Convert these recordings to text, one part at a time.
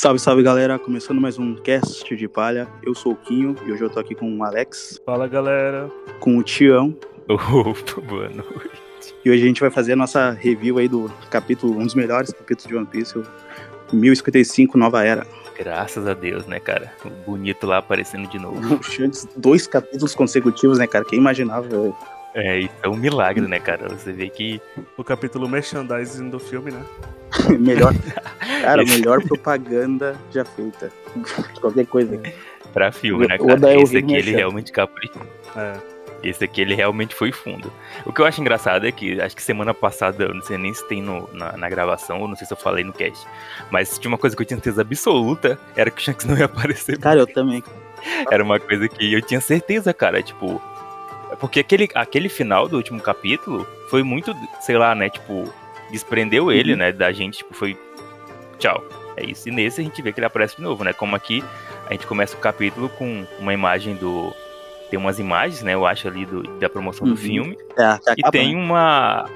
Salve, salve galera, começando mais um cast de palha. Eu sou o Quinho e hoje eu tô aqui com o Alex, Fala galera. com o Tião. Opa, boa noite. E hoje a gente vai fazer a nossa review aí do capítulo, um dos melhores capítulos de One Piece, o 1055 Nova Era. Graças a Deus, né, cara? O bonito lá aparecendo de novo. Dois capítulos consecutivos, né, cara? Quem imaginava? É, isso é um milagre, né, cara? Você vê que. O capítulo merchandising do filme, né? melhor, cara, melhor propaganda já feita. Qualquer coisa. Pra filme, né, cara? é Esse aqui ele realmente caprichou. É. Esse aqui ele realmente foi fundo. O que eu acho engraçado é que, acho que semana passada, eu não sei nem se tem no- na, na gravação, ou não sei se eu falei no cast, mas tinha uma coisa que eu tinha certeza absoluta, era que o Shanks não ia aparecer. Cara, eu também. Era uma coisa que eu tinha certeza, cara, tipo. É Porque aquele, aquele final do último capítulo foi muito, sei lá, né, tipo, desprendeu ele, Uhum. né, da gente, tipo, foi. Tchau. É isso. E nesse a gente vê que ele aparece de novo, né? Como aqui a gente começa o capítulo com uma imagem do. Tem umas imagens, né, eu acho, ali do, da promoção Uhum. do filme. É, a E tem né? uma.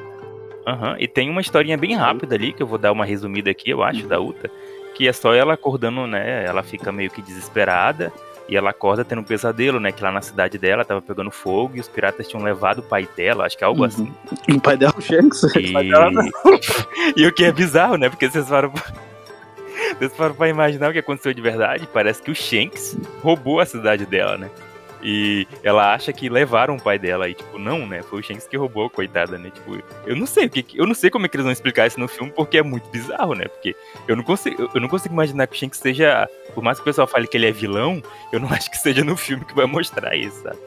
Aham, e tem uma historinha bem rápida ali, que eu vou dar uma resumida aqui, eu acho, Uhum. da Uta. Que é só ela acordando, né? Ela fica meio que desesperada. E ela acorda tendo um pesadelo, né? Que lá na cidade dela tava pegando fogo e os piratas tinham levado o pai dela, acho que é algo Uhum. assim. O pai dela é o Shanks. E... e o que é bizarro, né? Porque vocês pra- Vocês param pra imaginar o que aconteceu de verdade. Parece que o Shanks roubou a cidade dela, né? E ela acha que levaram o pai dela. E, tipo, não, né? Foi o Shanks que roubou, coitada, né? Tipo, eu não sei o que. Eu não sei como é que eles vão explicar isso no filme, porque é muito bizarro, né? Porque eu não consigo, eu não consigo imaginar que o Shanks seja. Por mais que o pessoal fale que ele é vilão, eu não acho que seja no filme que vai mostrar isso, sabe?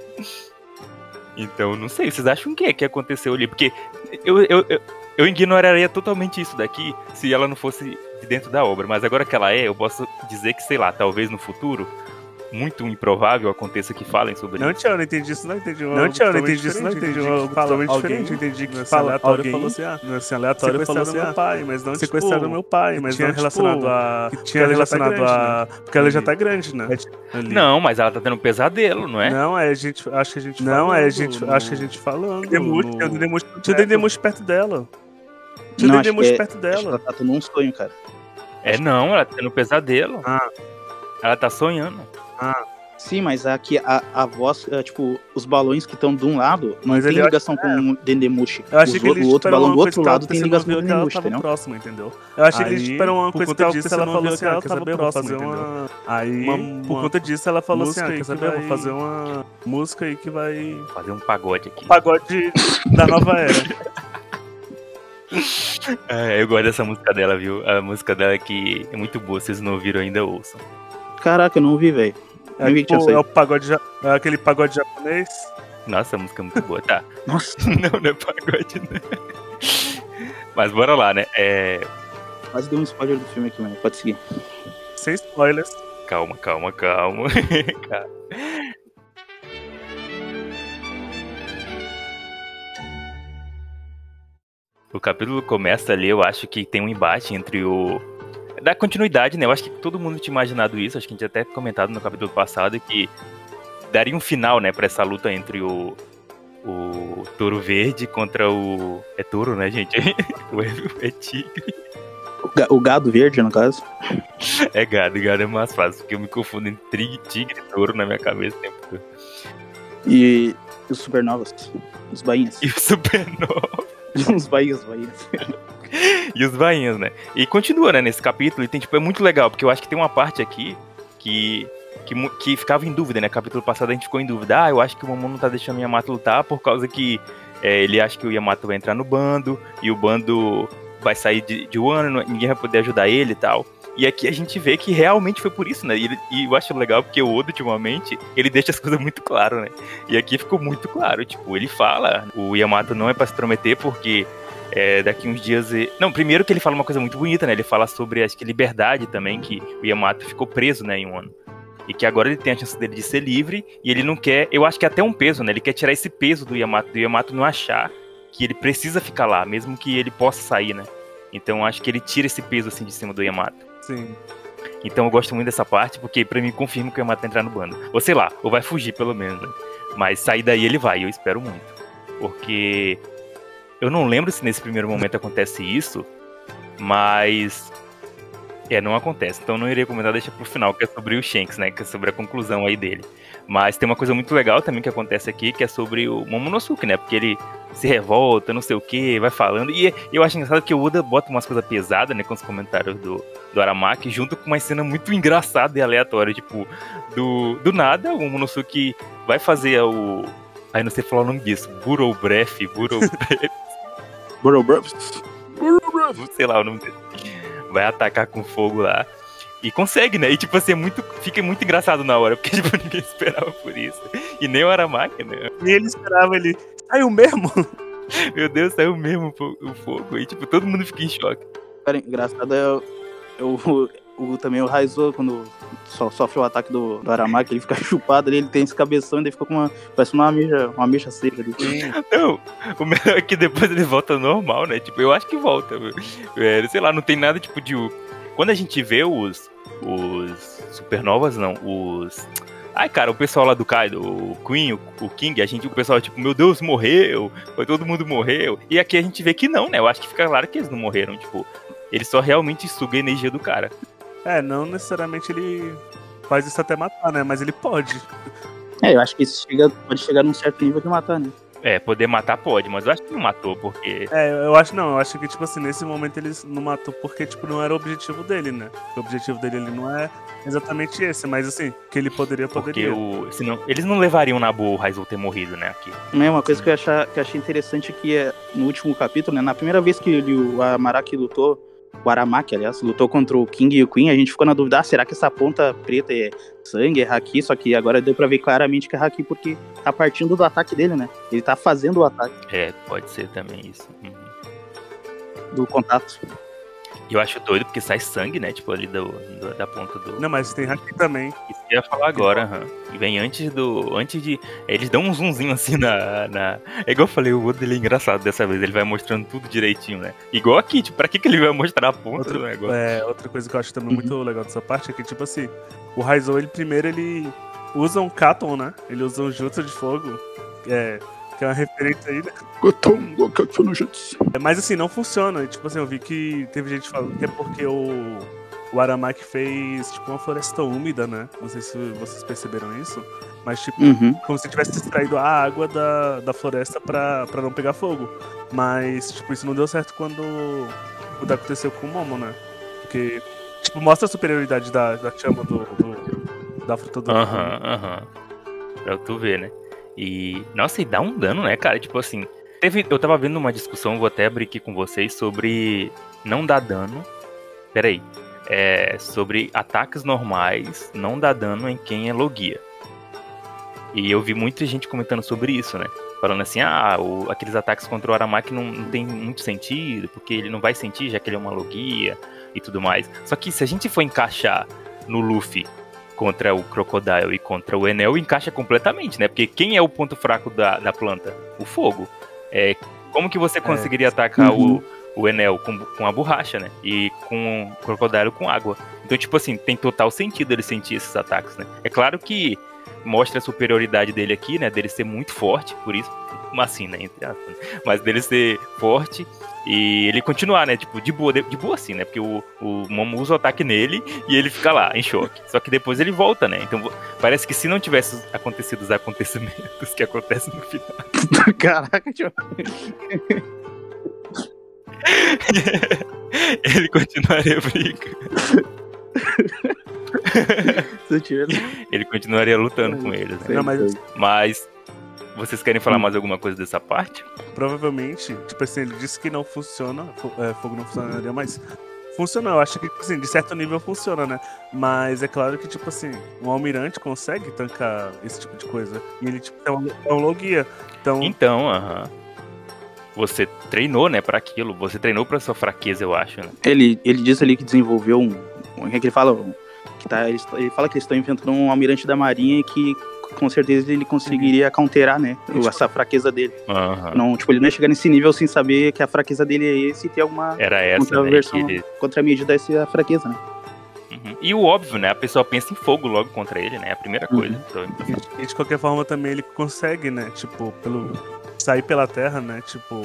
Então, não sei, vocês acham o que é que aconteceu ali? Porque eu, eu, eu, eu ignoraria totalmente isso daqui se ela não fosse de dentro da obra. Mas agora que ela é, eu posso dizer que, sei lá, talvez no futuro, muito improvável aconteça que falem sobre Não, isso. Tia, eu não entendi isso, não entendi. Não, eu não entendi isso, não entendi. algo totalmente Alguém- diferente. Eu entendi que Nesse fala, aleatório alguém falou assim, ah, nesse aleatório falou assim, sequestraram ah, meu pai, mas não, sequestraram tipo, meu pai, que mas tinha não relacionado tipo, a... que porque tinha ela já tá relacionado grande, a... né? Porque ela já Ali. tá grande, né? Ali. Não, mas ela tá tendo um pesadelo, não é? Não, é a gente, acho que a gente Não, falando, é a gente- no- acho que a gente falando. Tinha o Dedemush perto dela. Tinha o Não, que é- perto que ela dela. tá tendo um sonho, cara. É não, ela tá tendo um pesadelo. Ah. Ela tá sonhando. Sim, mas aqui a, a voz, é, tipo, os balões que estão de um lado não Mas tem ligação com o Dendemushi. Eu achei que o- outro balão do outro lado tem ligação com o Dendemushi, entendeu? próximo, entendeu? Eu achei que eles esperam uma por coisa conta que ela falou assim, ah, ela quer tava fazer entendeu? Aí, por conta disso, ela falou assim, ah, quer que saber, eu vou vai- fazer uma música aí que vai... Fazer um pagode aqui. Pagode da nova era. É, eu gosto dessa música dela, viu? A música dela é que é muito boa, vocês não ouviram ainda, ouçam. Caraca, eu não vi, velho. É, tipo, é o pagode, é aquele pagode japonês. Nossa, a música é muito boa, tá? Nossa, Não, não é pagode, né? Mas bora lá, né? É... quase deu um spoiler do filme aqui, mano. Pode seguir. Sem spoilers. Calma, calma. Calma. O capítulo começa ali, eu acho que tem um embate entre o. Da continuidade, né? Eu acho que todo mundo tinha imaginado isso, acho que a gente até comentado no capítulo passado que daria um final, né, pra essa luta entre o. O touro verde contra o. É touro, né, gente? O é, tigre. O, ga- o gado verde, no caso. É gado, gado é mais fácil, porque eu me confundo entre tigre e touro na minha cabeça o tempo todo. E os supernovas. Os bainhas. E o supernova. os bainhas, bainhas. e os bainhas, né? E continua, né, nesse capítulo, e tem, tipo, é muito legal, porque eu acho que tem uma parte aqui que, que, que ficava em dúvida, né? Capítulo passado a gente ficou em dúvida. Ah, eu acho que o Momono não tá deixando o Yamato lutar por causa que é, ele acha que o Yamato vai entrar no bando, e o bando vai sair de, de Wano, ninguém vai poder ajudar ele e tal. E aqui a gente vê que realmente foi por isso, né? E, e eu acho legal porque o Oda, ultimamente, ele deixa as coisas muito claras, né? E aqui ficou muito claro, tipo, ele fala, o Yamato não é pra se prometer porque é, daqui uns dias. e- Não, primeiro que ele fala uma coisa muito bonita, né? Ele fala sobre, acho que, liberdade também, que o Yamato ficou preso, né, em um ano. E que agora ele tem a chance dele de ser livre e ele não quer. Eu acho que é até um peso, né? Ele quer tirar esse peso do Yamato, do Yamato não achar que ele precisa ficar lá, mesmo que ele possa sair, né? Então acho que ele tira esse peso assim de cima do Yamato. Sim. Então eu gosto muito dessa parte, porque pra mim confirma que o Yamato vai entrar no bando. Ou sei lá, ou vai fugir pelo menos, né? Mas sair daí ele vai, eu espero muito. Porque eu não lembro se nesse primeiro momento acontece isso, mas É, não acontece. Então não iria comentar, deixa pro final, que é sobre o Shanks, né? Que é sobre a conclusão aí dele. Mas tem uma coisa muito legal também que acontece aqui, que é sobre o Momonosuke, né? Porque ele se revolta, não sei o que, vai falando. E eu acho engraçado que o Oda bota umas coisas pesadas, né? Com os comentários do, do Aramaki, junto com uma cena muito engraçada e aleatória. Tipo, do, do nada, o Momonosuke vai fazer o. Aí não sei falar o nome disso. Burrow Breath, Burrow Breath. Burrow Breath. sei lá o nome dele. Vai atacar com fogo lá. E consegue, né? E tipo assim, é muito, fica muito engraçado na hora, porque tipo, ninguém esperava por isso. E nem o Aramaki, né? E ele esperava, ele. Saiu mesmo? Meu Deus, saiu mesmo o fogo. E tipo, todo mundo fica em choque. Cara, engraçado é o, o, o- também o Raizo, quando so- sofre o ataque do, do Aramaki, ele fica chupado ali, ele tem esse cabeção e ele fica com uma. Parece uma ameixa, uma seca ali. Não, o melhor é que depois ele volta normal, né? Tipo, eu acho que volta. É, sei lá, não tem nada tipo de. Quando a gente vê os. Os. Supernovas, não. Os. Ai, cara, o pessoal lá do Kaido, o Queen, o, o King, a gente, o pessoal, tipo, meu Deus, morreu, foi todo mundo morreu. E aqui a gente vê que não, né? Eu acho que fica claro que eles não morreram, tipo, ele só realmente suga a energia do cara. É, não necessariamente ele faz isso até matar, né? Mas ele pode. É, eu acho que isso chega, pode chegar num certo nível de matar, né? É, poder matar pode, mas eu acho que não matou, porque. É, eu acho não, eu acho que, tipo assim, nesse momento ele não matou porque, tipo, não era o objetivo dele, né? O objetivo dele ele não é exatamente esse, mas assim, que ele poderia, Porque poderia. o. Senão, eles não levariam na boa o Raizo ter morrido, né? Aqui. É uma coisa que eu, achar, que eu achei interessante que é no último capítulo, né? Na primeira vez que ele, o Amaraki lutou, o Aramaki, aliás, lutou contra o King e o Queen, a gente ficou na dúvida, ah, será que essa ponta preta é sangue, é haki? Só que agora deu pra ver claramente que é haki porque tá partindo do ataque dele, né? Ele tá fazendo o ataque É, pode ser também isso. Uhum. do contato. E eu acho doido porque sai sangue, né? Tipo, ali do, do- da ponta do. Não, mas tem haki também. Isso que eu ia falar agora, aham. E vem antes do. Antes de. Eles dão um zoomzinho assim na. na... É igual eu falei, o Oda ele é engraçado dessa vez. Ele vai mostrando tudo direitinho, né? Igual aqui, tipo, pra que, que ele vai mostrar a ponta Outro- do negócio? É, outra coisa que eu acho também Uhum. muito legal dessa parte é que, tipo assim, o Raizo, ele primeiro ele usa um Katon, né? Ele usa um Jutsu de fogo, é, que é uma referência aí, né? É, Mas assim, não funciona. Tipo assim, eu vi que teve gente falando que é porque o, o Aramaki fez, tipo, uma floresta úmida, né? Não sei se vocês perceberam isso, mas, tipo, Uhum. como se tivesse extraído a água da, da floresta pra, pra não pegar fogo. Mas, tipo, isso não deu certo quando o que aconteceu com o Momo, né? Porque, tipo, mostra a superioridade da, da chama do, do- da fruta do Aham, aham. Pra tu ver, né? E. Nossa, e dá um dano, né, cara? Tipo assim. Teve, eu tava vendo uma discussão, vou até abrir aqui com vocês, sobre não dar dano. Peraí. É, sobre ataques normais não dar dano em quem é logia. E eu vi muita gente comentando sobre isso, né? Falando assim, ah, o- aqueles ataques contra o Aramaki não, não tem muito sentido, porque ele não vai sentir, já que ele é uma logia e tudo mais. Só que se a gente for encaixar no Luffy contra o Crocodile e contra o Enel, encaixa completamente, né? Porque quem é o ponto fraco da, da planta? O fogo. É, como que você conseguiria atacar Uhum. o, o Enel com, com a borracha, né? E com o Crocodile com água. Então, tipo assim, tem total sentido ele sentir esses ataques, né? É claro que mostra a superioridade dele aqui, né? Dele ser muito forte, por isso, assim, né? Né? Mas dele ser forte e ele continuar, né? Tipo, de boa, de, de boa assim, né? Porque o, o Momo usa o ataque nele e ele fica lá, em choque. Só que depois ele volta, né? Então parece que se não tivesse acontecido os acontecimentos que acontecem no final, Caraca, tio. ele continuaria briga. Se eu tivesse- Ele continuaria lutando com eles, né? Não, mas- Mas vocês querem falar mais alguma coisa dessa parte? Provavelmente, tipo assim, ele disse que não funciona, é, fogo não funcionaria, mas funciona, eu acho que, tipo assim, de certo nível funciona, né? Mas é claro que, tipo assim, um almirante consegue tancar esse tipo de coisa. E ele, tipo, é um, é um logia. Então, Então, aham. Você treinou, né, pra aquilo. Você treinou pra sua fraqueza, eu acho, né? Ele, ele diz ali que desenvolveu um. O que é que ele fala? Um- Que tá, ele, ele fala que eles estão inventando um almirante da marinha que com certeza ele conseguiria counterar, né? Essa fraqueza dele. Aham. Não, tipo, ele não ia chegar nesse nível sem saber que a fraqueza dele é esse e ter alguma Era essa, né? contraversão, que ele- contramedida essa fraqueza, né? Uhum. E o óbvio, né? A pessoa pensa em fogo logo contra ele, né? É a primeira Uhum. coisa. Então, e, de qualquer forma também ele consegue, né? Tipo, pelo sair pela terra, né? Tipo,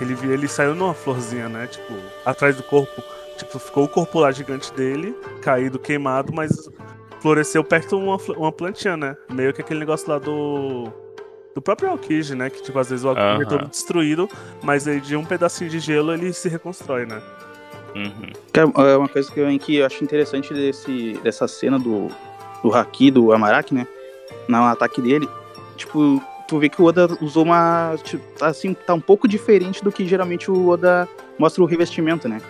ele, ele saiu numa florzinha, né? Tipo, atrás do corpo. Tipo, ficou o corpo lá gigante dele, caído, queimado, mas floresceu perto uma, uma plantinha, né? Meio que aquele negócio lá do. Do próprio Aokiji, né? Que, tipo, às vezes o Aokiji Aham. é todo destruído, mas aí de um pedacinho de gelo ele se reconstrói, né? Uhum. Cara, É uma coisa que eu, que eu acho interessante desse, dessa cena do, do Haki, do Amaraki, né? No ataque dele. Tipo, tu vê que o Oda usou uma. Tipo, tá, assim, tá um pouco diferente do que geralmente o Oda mostra o revestimento, né?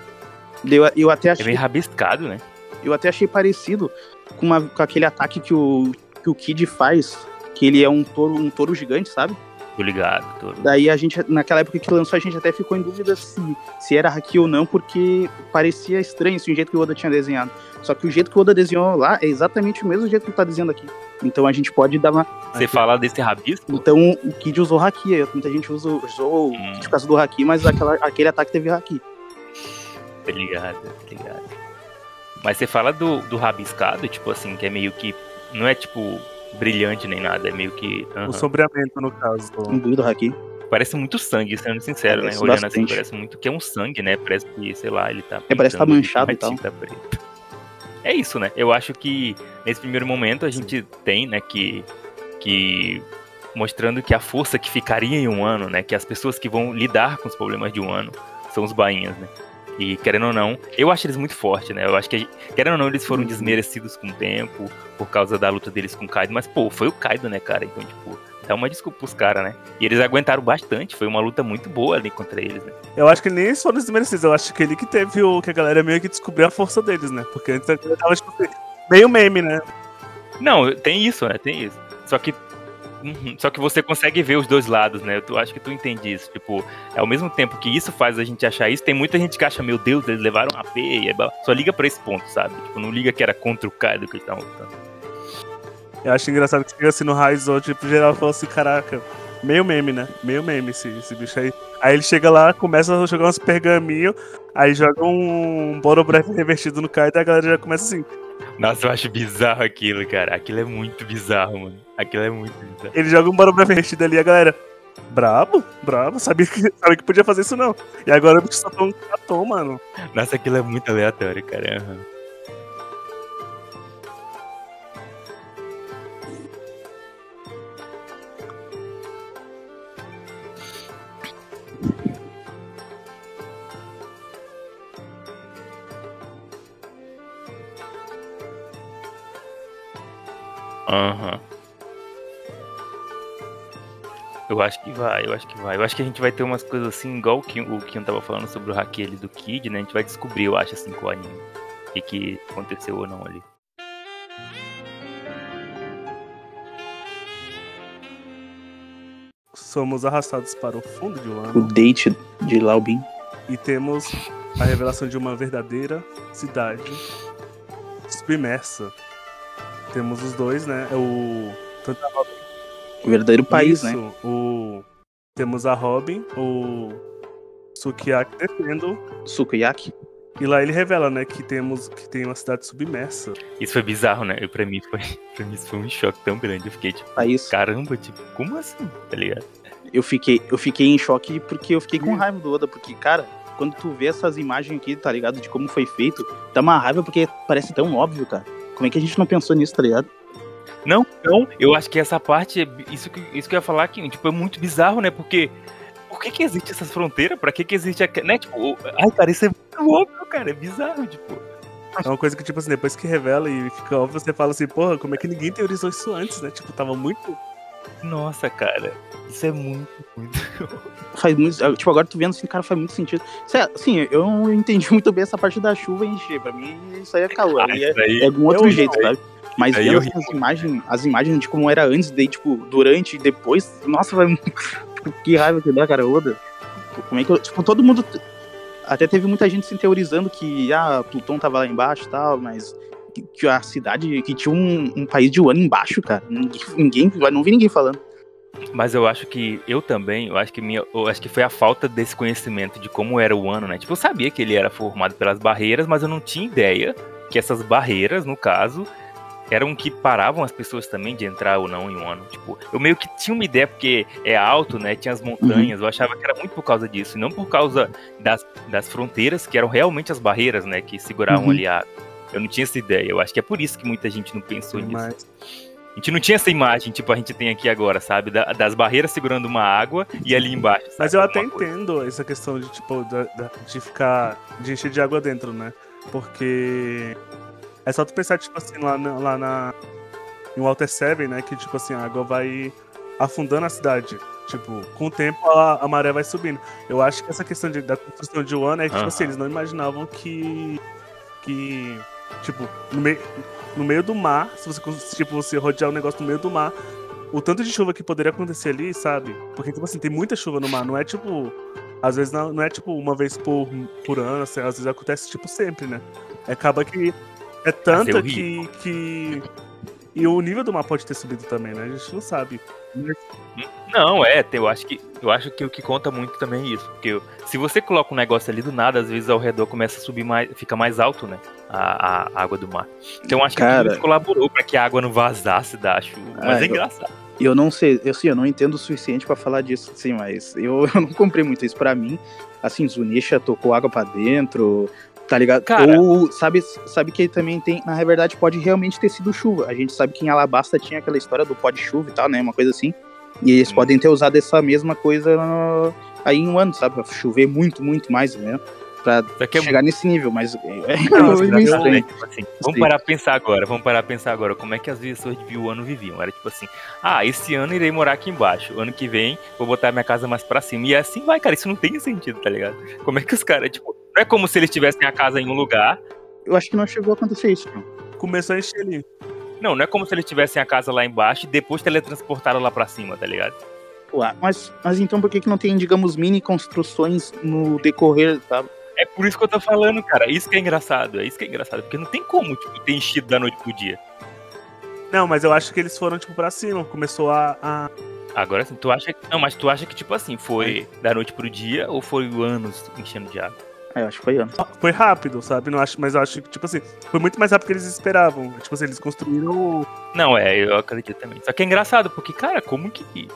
Eu, eu até É meio rabiscado, né? Eu até achei parecido com, uma- com aquele ataque que o, que o Kid faz, que ele é um touro, um touro gigante, sabe? Tô ligado. Tô... Daí a gente, naquela época que lançou, a gente até ficou em dúvida se, se era haki ou não, porque parecia estranho assim, o jeito que o Oda tinha desenhado. Só que o jeito que o Oda desenhou lá é exatamente o mesmo jeito que ele tá desenhando aqui. Então a gente pode dar uma. Você fala desse rabisco? Então o Kid usou haki, aí muita gente usou, usou o Hum. Kid por causa do haki, mas aquela, aquele ataque teve haki. Tá ligado, tá ligado. Mas você fala do, do rabiscado, tipo assim, que é meio que. Não é tipo brilhante nem nada, é meio que. aham. O sombreamento, no caso. Um bui do haki. Parece muito sangue, sendo sincero, Parece né? Olhando assim, parece muito que é um sangue, né? Parece que, sei lá, ele tá. É, parece que tá manchado e tal. preta. É isso, né? Eu acho que nesse primeiro momento a gente tem, né, que. que mostrando que a força que ficaria em um ano, né? Que as pessoas que vão lidar com os problemas de um ano são os bainhas, né? E querendo ou não, eu acho eles muito fortes, né? Eu acho que, querendo ou não, eles foram desmerecidos com o tempo, por causa da luta deles com o Kaido, mas, pô, foi o Kaido, né, cara? Então, tipo, dá uma desculpa pros caras, né? E eles aguentaram bastante, foi uma luta muito boa ali contra eles, né? Eu acho que nem eles foram desmerecidos, eu acho que ele que teve o. que a galera meio que descobriu a força deles, né? Porque antes a galera tava, tipo, meio meme, né? Não, tem isso, né? Tem isso. Só que. Uhum, Só que você consegue ver os dois lados, né? Eu acho que tu entende isso. Tipo, ao mesmo tempo que isso faz a gente achar isso, tem muita gente que acha, meu Deus, eles levaram a e é. Só liga pra esse ponto, sabe? Tipo, não liga que era contra o Kaido que eles estavam lutando. Eu acho engraçado que chega assim no Raizou, tipo, geral falou assim, caraca, meio meme, né? Meio meme esse, esse bicho aí. Aí ele chega lá, começa a jogar uns pergaminhos, aí joga um Borobref revertido no Kaido e a galera já começa assim. Nossa, eu acho bizarro aquilo, cara. Aquilo é muito bizarro, mano. Aquilo é muito bizarro. Ele joga um Borobref revertido ali e a galera. Brabo, brabo, sabia que, sabia que podia fazer isso não. E agora o bicho só toma um cartão, mano. Nossa, aquilo é muito aleatório, cara. aham. Aham. Eu acho que vai, eu acho que vai. Eu acho que a gente vai ter umas coisas assim, igual o Kim, o Kim tava falando sobre o ali do Kid, né? A gente vai descobrir, eu acho, assim, com o anime. O que, que aconteceu ou não ali. Somos arrastados para o fundo de um O ano date de Laubin. e temos a revelação de uma verdadeira cidade submersa. Temos os dois, né? É o. Tanto a Robin O verdadeiro país, Isso, né? O... Temos a Robin, o Sukiyaki defendendo. Sukiyaki. E lá ele revela, né, que temos que tem uma cidade submersa. Isso foi bizarro, né? Eu, pra, mim foi, pra mim isso foi um choque tão grande. Eu fiquei tipo, País. caramba, tipo, como assim? Tá ligado? Eu fiquei, eu fiquei em choque porque eu fiquei com raiva do Oda, porque, cara, quando tu vê essas imagens aqui, tá ligado? De como foi feito, dá uma raiva porque parece tão óbvio, cara. Como é que a gente não pensou nisso, tá ligado? Não, não, eu acho que essa parte, é isso que, isso que eu ia falar aqui, tipo, é muito bizarro, né? Porque. Por que que existe essas fronteiras? Pra que que existe aqui, né? Tipo, o- ai, cara, isso é muito óbvio, cara, é bizarro, tipo. É uma coisa que, tipo assim, depois que revela e fica óbvio, você fala assim, porra, como é que ninguém teorizou isso antes, né? Tipo, tava muito. Nossa, cara, isso é muito, muito. Faz muito. Tipo, agora tu vendo assim, cara, faz muito sentido. Sé- Assim, eu não entendi muito bem essa parte da chuva encher. Pra mim, isso aí é calor. Ah, aí é, é algum outro eu- jeito, sabe? Mas Aí vendo as imagens, as imagens de como era antes, daí, tipo, durante e depois, nossa, vai. tipo, que raiva que dá, cara, Oda. Como é que eu. Tipo, todo mundo. Até teve muita gente se teorizando que, ah, Plutão tava lá embaixo e tal, mas. que- Que a cidade, que tinha um, um país de Wano embaixo, cara. Ninguém, ninguém, não vi ninguém falando. Mas eu acho que eu também, eu acho que minha, eu acho que foi a falta desse conhecimento de como era o ano, né? Tipo, eu sabia que ele era formado pelas barreiras, mas eu não tinha ideia que essas barreiras, no caso, eram que paravam as pessoas também de entrar ou não em um ano. Tipo, eu meio que tinha uma ideia, porque é alto, né? Tinha as montanhas, uhum. eu achava que era muito por causa disso, e não por causa das, das fronteiras, que eram realmente as barreiras, né? Que seguravam uhum. ali a. Eu não tinha essa ideia. Eu acho que é por isso que muita gente não pensou nisso. Mas... A gente não tinha essa imagem, tipo, a gente tem aqui agora, sabe? Da, das barreiras segurando uma água e ali embaixo. Sabe? Mas eu até entendo essa questão de, tipo, de ficar. de encher de água dentro, né? Porque é só tu pensar, tipo assim, lá, na, lá na. Em Walter Seven, né? Que, tipo assim, a água vai afundando a cidade. Tipo, com o tempo a, a maré vai subindo. Eu acho que essa questão de, da construção de Wano é que, tipo assim, eles não imaginavam que. que. Tipo, no meio, no meio do mar, se você, tipo, você rodear um negócio no meio do mar, o tanto de chuva que poderia acontecer ali, sabe? Porque, tipo assim, tem muita chuva no mar, não é tipo. Às vezes não, não é tipo uma vez por, por ano, assim, às vezes acontece tipo sempre, né? Acaba que é tanta é que, que. E o nível do mar pode ter subido também, né? A gente não sabe. Não, é, eu acho que eu acho que o que conta muito também é isso. Porque se você coloca um negócio ali do nada, às vezes ao redor começa a subir mais, fica mais alto, né? A, a água do mar. Então acho Cara... que isso colaborou para que a água não vazasse da chuva. Mas ah, é engraçado. Eu não sei, eu, assim, eu não entendo o suficiente para falar disso, sim, mas eu, eu não comprei muito isso para mim. Assim, Zunisha tocou água para dentro, Tá ligado? Cara, Ou sabe, sabe que também tem, na verdade, pode realmente ter sido chuva. A gente sabe que em Alabasta tinha aquela história do pó de chuva e tal, né? Uma coisa assim. E eles hum. podem ter usado essa mesma coisa aí em um ano, sabe? Pra chover muito, muito mais, né? Pra é chegar nesse nível, mas é, Não, é estranho. Né? Tipo assim, vamos parar a pensar agora, vamos parar a pensar agora como é que as pessoas de o ano viviam. Era tipo assim, ah, esse ano irei morar aqui embaixo, ano que vem vou botar minha casa mais pra cima. E assim vai, cara, isso não tem sentido, tá ligado? Como é que os caras, tipo, não é como se eles tivessem a casa em um lugar. Eu acho que não chegou a acontecer isso, não. Começou a encher ali. Não, não é como se eles tivessem a casa lá embaixo e depois teletransportaram lá pra cima, tá ligado? Ué, mas, mas então por que, que não tem, digamos, mini construções no decorrer, tá? É por isso que eu tô falando, cara. Isso que é engraçado. É isso que é engraçado. Porque não tem como, tipo, ter enchido da noite pro dia. Não, mas eu acho que eles foram, tipo, pra cima. Começou a. a... Agora sim, tu acha. Não, mas tu acha que, tipo assim, foi da noite pro dia ou foi anos enchendo de água? É, acho que foi anos. Foi rápido, sabe? Não acho, mas eu acho que, tipo assim, foi muito mais rápido que eles esperavam. Tipo assim, eles construíram. Não, é, eu acredito também. Só que é engraçado, porque, cara, como que.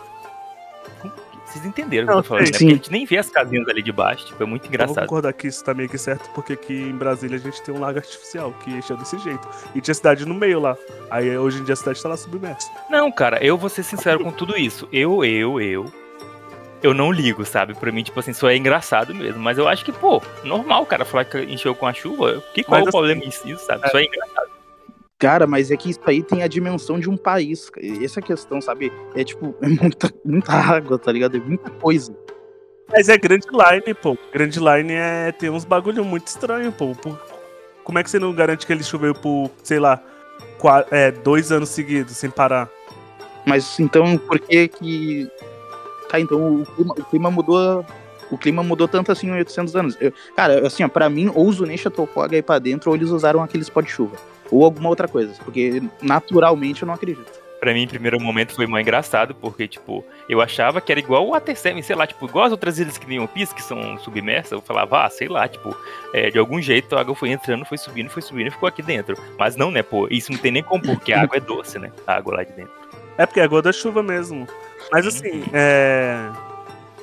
Vocês entenderam o que eu tô falando, né? Porque a gente nem vê as casinhas ali de baixo, tipo, é muito engraçado. Eu vou concordar que isso tá meio que certo, porque aqui em Brasília a gente tem um lago artificial que encheu desse jeito. E tinha cidade no meio lá. Aí hoje em dia a cidade tá lá submersa. Não, cara, eu vou ser sincero com tudo isso. Eu, eu, eu, eu não ligo, sabe? Pra mim, tipo assim, só é engraçado mesmo. Mas eu acho que, pô, normal, cara, falar que encheu com a chuva. Que qual mas, é o problema nisso, sabe? É. Só é engraçado. Cara, mas é que isso aí tem a dimensão de um país. Essa questão, sabe? É tipo, é muita, muita água, tá ligado? É muita coisa. Mas é Grand Line, pô. Grand Line é, tem uns bagulho muito estranho, pô. Como é que você não garante que ele choveu por, sei lá, quatro, é, dois anos seguidos, sem parar? Mas então, por que que Tá, então o clima, o clima mudou. O clima mudou tanto assim em 800 anos. Eu, cara, assim, ó, pra mim, ou o Zunisha tocou a aí pra dentro, ou eles usaram aqueles pó de chuva. Ou alguma outra coisa. Porque naturalmente eu não acredito pra mim, em primeiro momento, foi mais engraçado, porque, tipo, eu achava que era igual o AT7, sei lá, tipo, igual as outras ilhas que nem o Piece, que são submersas, eu falava, ah, sei lá, tipo, é, de algum jeito a água foi entrando, foi subindo, foi subindo e ficou aqui dentro. Mas não, né, pô, isso não tem nem como, porque a água é doce, né, a água lá de dentro. É porque é água da chuva mesmo. Mas assim, é.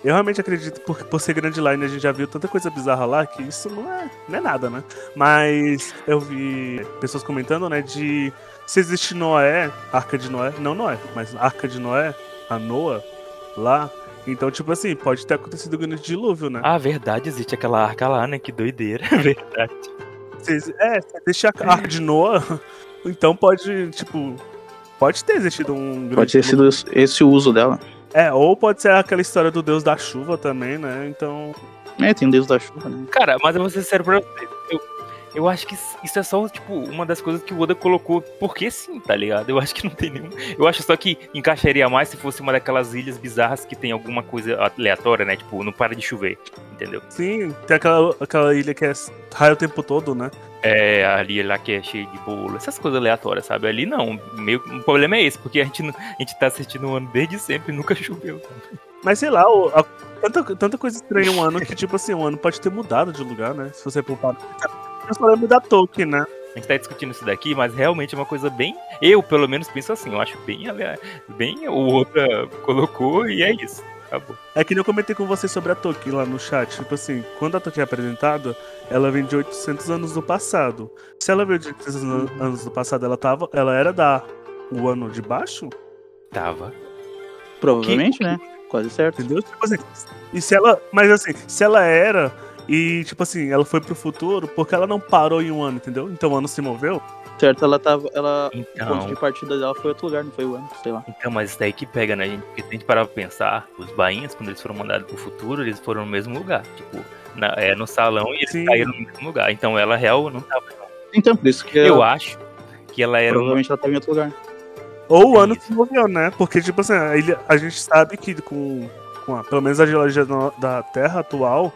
Eu realmente acredito, por, por ser grande line, a gente já viu tanta coisa bizarra lá que isso não é, não é nada, né? Mas eu vi pessoas comentando, né, de se existe Noé, Arca de Noé, não Noé, mas Arca de Noé, a Noa, lá. Então, tipo assim, pode ter acontecido o grande dilúvio, né? Ah, verdade, existe aquela arca lá, né? Que doideira, verdade. Se, é, se existe a Arca de Noa, então pode, tipo, Pode ter existido um grande. Pode ter sido esse o uso dela. É, ou pode ser aquela história do deus da chuva também, né? Então. É, tem o deus da chuva, né? Cara, mas eu vou ser sério pra você. Eu, eu acho que isso é só, tipo, uma das coisas que o Oda colocou, porque sim, tá ligado? Eu acho que não tem nenhum. Eu acho só que encaixaria mais se fosse uma daquelas ilhas bizarras que tem alguma coisa aleatória, né? Tipo, não para de chover, entendeu? Sim, tem aquela, aquela ilha que é raio o tempo todo, né? É, ali lá que é cheio de bolo, essas coisas aleatórias, sabe? Ali não. Meio, o problema é esse, porque a gente, a gente tá assistindo um ano desde sempre e nunca choveu. Mas sei lá, o, a, tanta, tanta coisa estranha um ano que, tipo assim, um ano pode ter mudado de lugar, né? Se você poupar. Eu só lembro da Tolkien, né? A gente tá discutindo isso daqui, mas realmente é uma coisa bem. Eu, pelo menos, penso assim. Eu acho bem. Bem o outra colocou e é isso. Acabou. É que nem eu comentei com você sobre a Toki lá no chat. Tipo assim, quando a Toki é apresentada, ela vem de 800 anos do passado. Se ela veio de 800 anos do passado, ela, tava, ela era da o ano de baixo? Tava. Provavelmente, que... né? Quase certo. Entendeu? Tipo assim, e se ela. Mas assim, se ela era. E, tipo assim, ela foi pro futuro porque ela não parou em um ano, entendeu? Então o ano se moveu. Certo, ela tava. Ela, então... O ponto de partida dela foi outro lugar, não foi o ano, sei lá. Então, mas isso daí que pega, né, gente? Porque se a gente parar pra pensar, os bainhas, quando eles foram mandados pro futuro, eles foram no mesmo lugar. Tipo, na, é, no salão e eles Sim. caíram no mesmo lugar. Então ela real não tava. Não. Então, por isso que. Eu, eu acho que ela era. Provavelmente uma... ela tava em outro lugar. Ou o ano se moveu, né? Porque, tipo assim, a, ilha, a gente sabe que com, com a, pelo menos a geologia da Terra atual,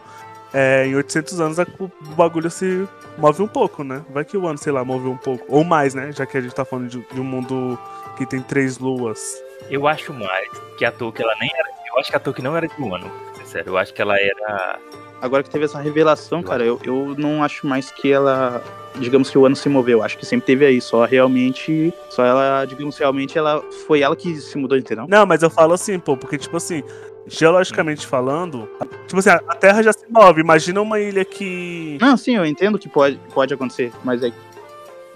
é, em 800 anos o bagulho se move um pouco, né? Vai que o ano, sei lá, move um pouco. Ou mais, né? Já que a gente tá falando de, de um mundo que tem três luas. Eu acho mais que a Tolkien, ela nem era. Eu acho que a Tolkien não era de um ano, sincero. Eu acho que ela era. Agora que teve essa revelação, cara, eu, eu não acho mais que ela digamos que o ano se moveu. Acho que sempre teve aí, só realmente, só ela, digamos, realmente ela foi ela que se mudou, entendeu? Não, mas eu falo assim, pô, porque tipo assim, geologicamente falando, tipo assim, a Terra já se move. Imagina uma ilha que Não, sim, eu entendo que pode pode acontecer, mas é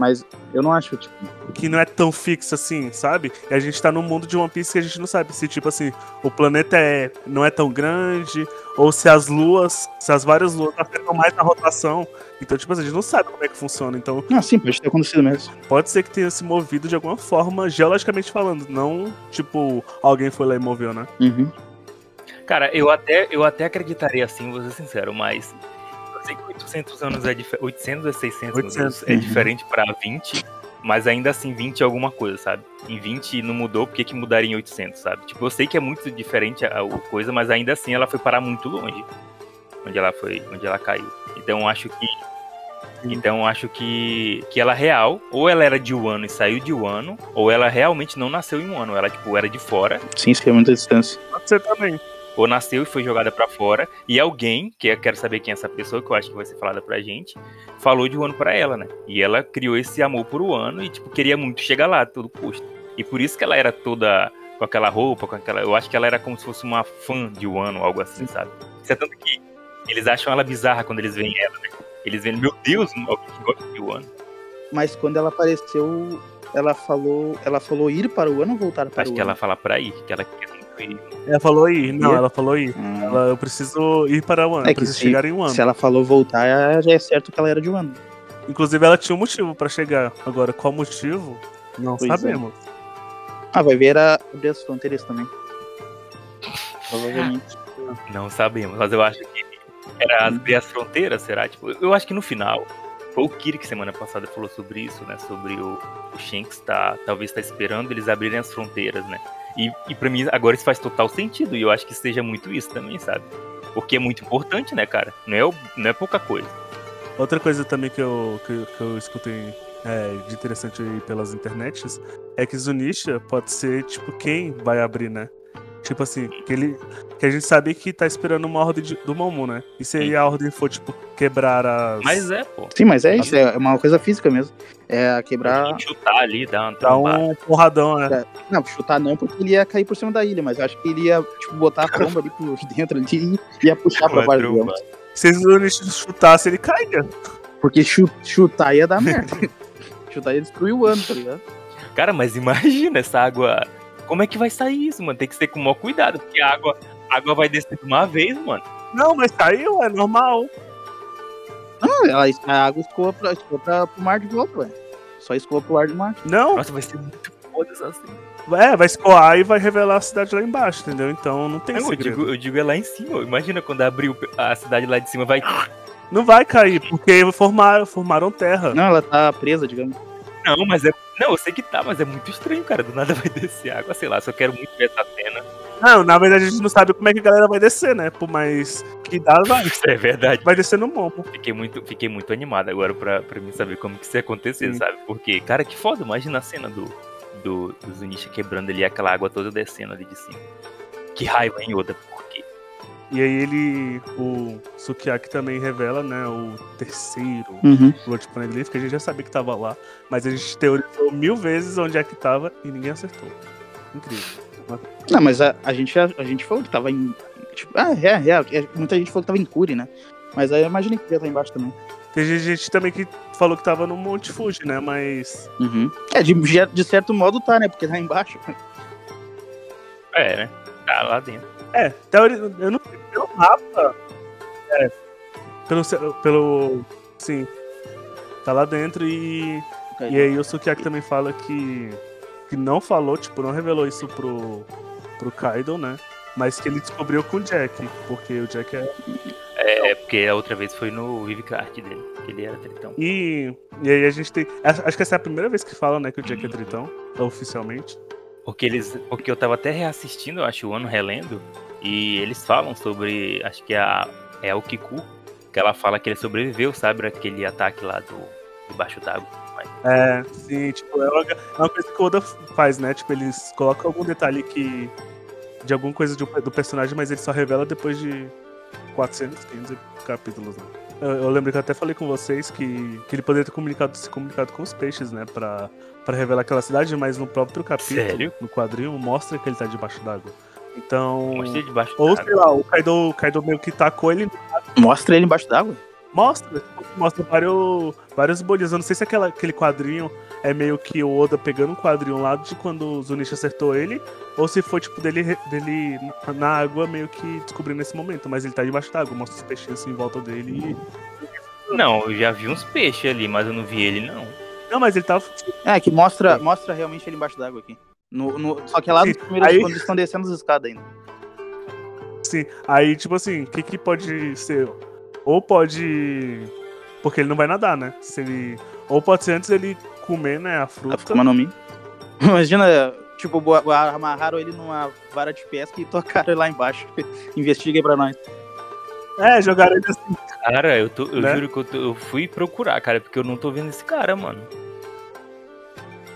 mas eu não acho, tipo. Que não é tão fixo assim, sabe? E a gente tá num mundo de One Piece que a gente não sabe se, tipo assim, o planeta é, não é tão grande, ou se as luas, se as várias luas afetam mais na rotação. Então, tipo assim, a gente não sabe como é que funciona. Então. Ah, sim, pode ter acontecido mesmo. Pode ser que tenha se movido de alguma forma, geologicamente falando. Não, tipo, alguém foi lá e moveu, né? Uhum. Cara, eu até, eu até acreditaria assim, vou ser sincero, mas sei que 800 anos é diferente. 800 a 600 800, é diferente pra 20, mas ainda assim 20 é alguma coisa, sabe? Em 20 não mudou, por que, que mudaria em 800, sabe? Tipo, eu sei que é muito diferente a, a coisa, mas ainda assim ela foi parar muito longe. Onde ela foi, onde ela caiu. Então acho que então acho que, que ela é real, ou ela era de Wano e saiu de Wano, ou ela realmente não nasceu em Wano, ela tipo era de fora. Sim, isso é muita distância. Pode ser também ou nasceu e foi jogada para fora, e alguém, que eu quero saber quem é essa pessoa, que eu acho que vai ser falada pra gente, falou de Wano para ela, né? E ela criou esse amor por Wano e, tipo, queria muito chegar lá, todo custo. E por isso que ela era toda com aquela roupa, com aquela. Eu acho que ela era como se fosse uma fã de Wano, algo assim, sabe? Isso é tanto que eles acham ela bizarra quando eles veem ela, né? Eles veem, meu Deus, alguém que gosta de Wano. Mas quando ela apareceu, ela falou. Ela falou ir para o ano ou voltar para acho o Acho que ela fala para ir, que ela quer ela falou ir. Não, ela falou ir. Hum. Ela, eu preciso ir para o ano. É eu preciso se, chegar em um ano. Se ela falou voltar, já é certo que ela era de um ano. Inclusive, ela tinha um motivo para chegar. Agora, qual motivo? Não pois é. sabemos. É. Ah, vai ver a abrir as fronteiras também. Provavelmente. Não sabemos, mas eu acho que era abrir as fronteiras, será? Tipo, eu acho que no final. Foi o Kiri que semana passada falou sobre isso, né? Sobre o, o Shanks tá, talvez tá esperando eles abrirem as fronteiras, né? E, e para mim agora isso faz total sentido. E eu acho que seja muito isso também, sabe? Porque é muito importante, né, cara? Não é, não é pouca coisa. Outra coisa também que eu, que, que eu escutei é, de interessante pelas internets é que Zunisha pode ser, tipo, quem vai abrir, né? Tipo assim, que ele. Que a gente sabe que tá esperando uma ordem de, do Momo, né? E se aí a ordem for, tipo, quebrar as. Mas é, pô. Sim, mas é isso, é uma coisa física mesmo. É quebrar. Chutar ali, dar, dar um porradão, né? É, não, chutar não, porque ele ia cair por cima da ilha, mas eu acho que ele ia, tipo, botar a tromba ali por dentro ali e ia puxar pra baixo. Se eles chutassem, ele caía. Porque chutar ia dar merda. chutar ia destruir o ano, tá ligado? Cara, mas imagina essa água como é que vai sair isso, mano? Tem que ser com o maior cuidado, porque a água, a água vai descer de uma vez, mano. Não, mas saiu, é normal. Não, ela, a água escoa, pra, escoa pra, pro mar de volta, ué. Só escoa pro ar do mar. Não. Nossa, vai ser muito foda assim. É, vai escoar e vai revelar a cidade lá embaixo, entendeu? Então não tem não, eu digo, eu digo é lá em cima. Imagina quando abriu a cidade lá de cima, vai. Não vai cair, porque formaram, formaram terra. Não, ela tá presa, digamos. Não, mas é. Não, eu sei que tá, mas é muito estranho, cara. Do nada vai descer água, sei lá. Só quero muito ver essa cena. Não, na verdade a gente não sabe como é que a galera vai descer, né? Por mais que dá, vai. Isso é verdade. Vai descer no mombo. Fiquei muito, fiquei muito animado agora pra, pra mim saber como que isso ia acontecer, Sim. sabe? Porque, cara, que foda. Imagina a cena do, do, do Zunisha quebrando ali aquela água toda descendo ali de cima. Que raiva, hein, Oda? Por quê? E aí ele, o Sukiyaki também revela, né, o terceiro Uhum. Poneglyph, que a gente já sabia que tava lá, mas a gente teorizou mil vezes onde é que tava e ninguém acertou. Incrível. Não, mas a, a, gente, a, a gente falou que tava em. Tipo, ah, é, é, é. Muita gente falou que tava em Curi, né? Mas aí eu imaginei que ia estar embaixo também. Tem gente também que falou que tava no Monte Fuji, né, mas... Uhum. É, de, de certo modo tá, né? Porque tá embaixo. É, né? Tá lá dentro. É, teori... eu não sei, pelo mapa... É, pelo... pelo... Sim, tá lá dentro e... E aí o Sukiyaki também fala que, que não falou, tipo, não revelou isso pro, pro Kaido, né? Mas que ele descobriu com o Jack, porque o Jack é. É, porque a outra vez foi no Vivicart dele, que ele era tritão. E, e aí a gente tem. Acho que essa é a primeira vez que fala, né, que o Jack é tritão, oficialmente. Porque eles. Porque eu tava até reassistindo, acho, o ano relendo, e eles falam sobre. Acho que é a, é a Okiku, que ela fala que ele sobreviveu, sabe, aquele ataque lá do debaixo d'água. É, sim, tipo, é uma, é uma coisa que o Oda faz, né? Tipo, eles colocam algum detalhe que. de alguma coisa do, do personagem, mas ele só revela depois de 400, 500 capítulos, né? Eu, eu, lembro que eu até falei com vocês que, que ele poderia ter comunicado, se comunicado com os peixes, né? Pra, pra revelar aquela cidade, mas no próprio capítulo, Sério? no quadrinho, mostra que ele tá debaixo d'água. Então. Mostra debaixo Ou sei lá, o Kaido, o Kaido meio que tacou ele. Mostra ele embaixo d'água? Mostra, mostra vários, vários bolinhos. Eu não sei se aquela, aquele quadrinho é meio que o Oda pegando um quadrinho lá de quando o Zunisha acertou ele, ou se foi tipo dele, dele na água meio que descobrindo nesse momento, mas ele tá debaixo d'água, mostra os peixinhos assim em volta dele e... Não, eu já vi uns peixes ali, mas eu não vi ele não. Não, mas ele tava. É, que mostra, mostra realmente ele embaixo d'água aqui. No, no, só que é lá nos primeiros, Aí- quando eles estão descendo as escadas ainda. Sim, aí tipo assim, o que que pode ser? Ou pode. Porque ele não vai nadar, né? Se ele... Ou pode ser antes ele comer, né, a A fruta. Fukuma no Mi. Imagina, tipo, amarraram ele numa vara de pesca e tocaram ele lá embaixo. Investiga aí pra nós. É, jogaram ele assim. Cara, eu, tô, eu Né? juro que eu, tô- eu fui procurar, cara, porque eu não tô vendo esse cara, mano.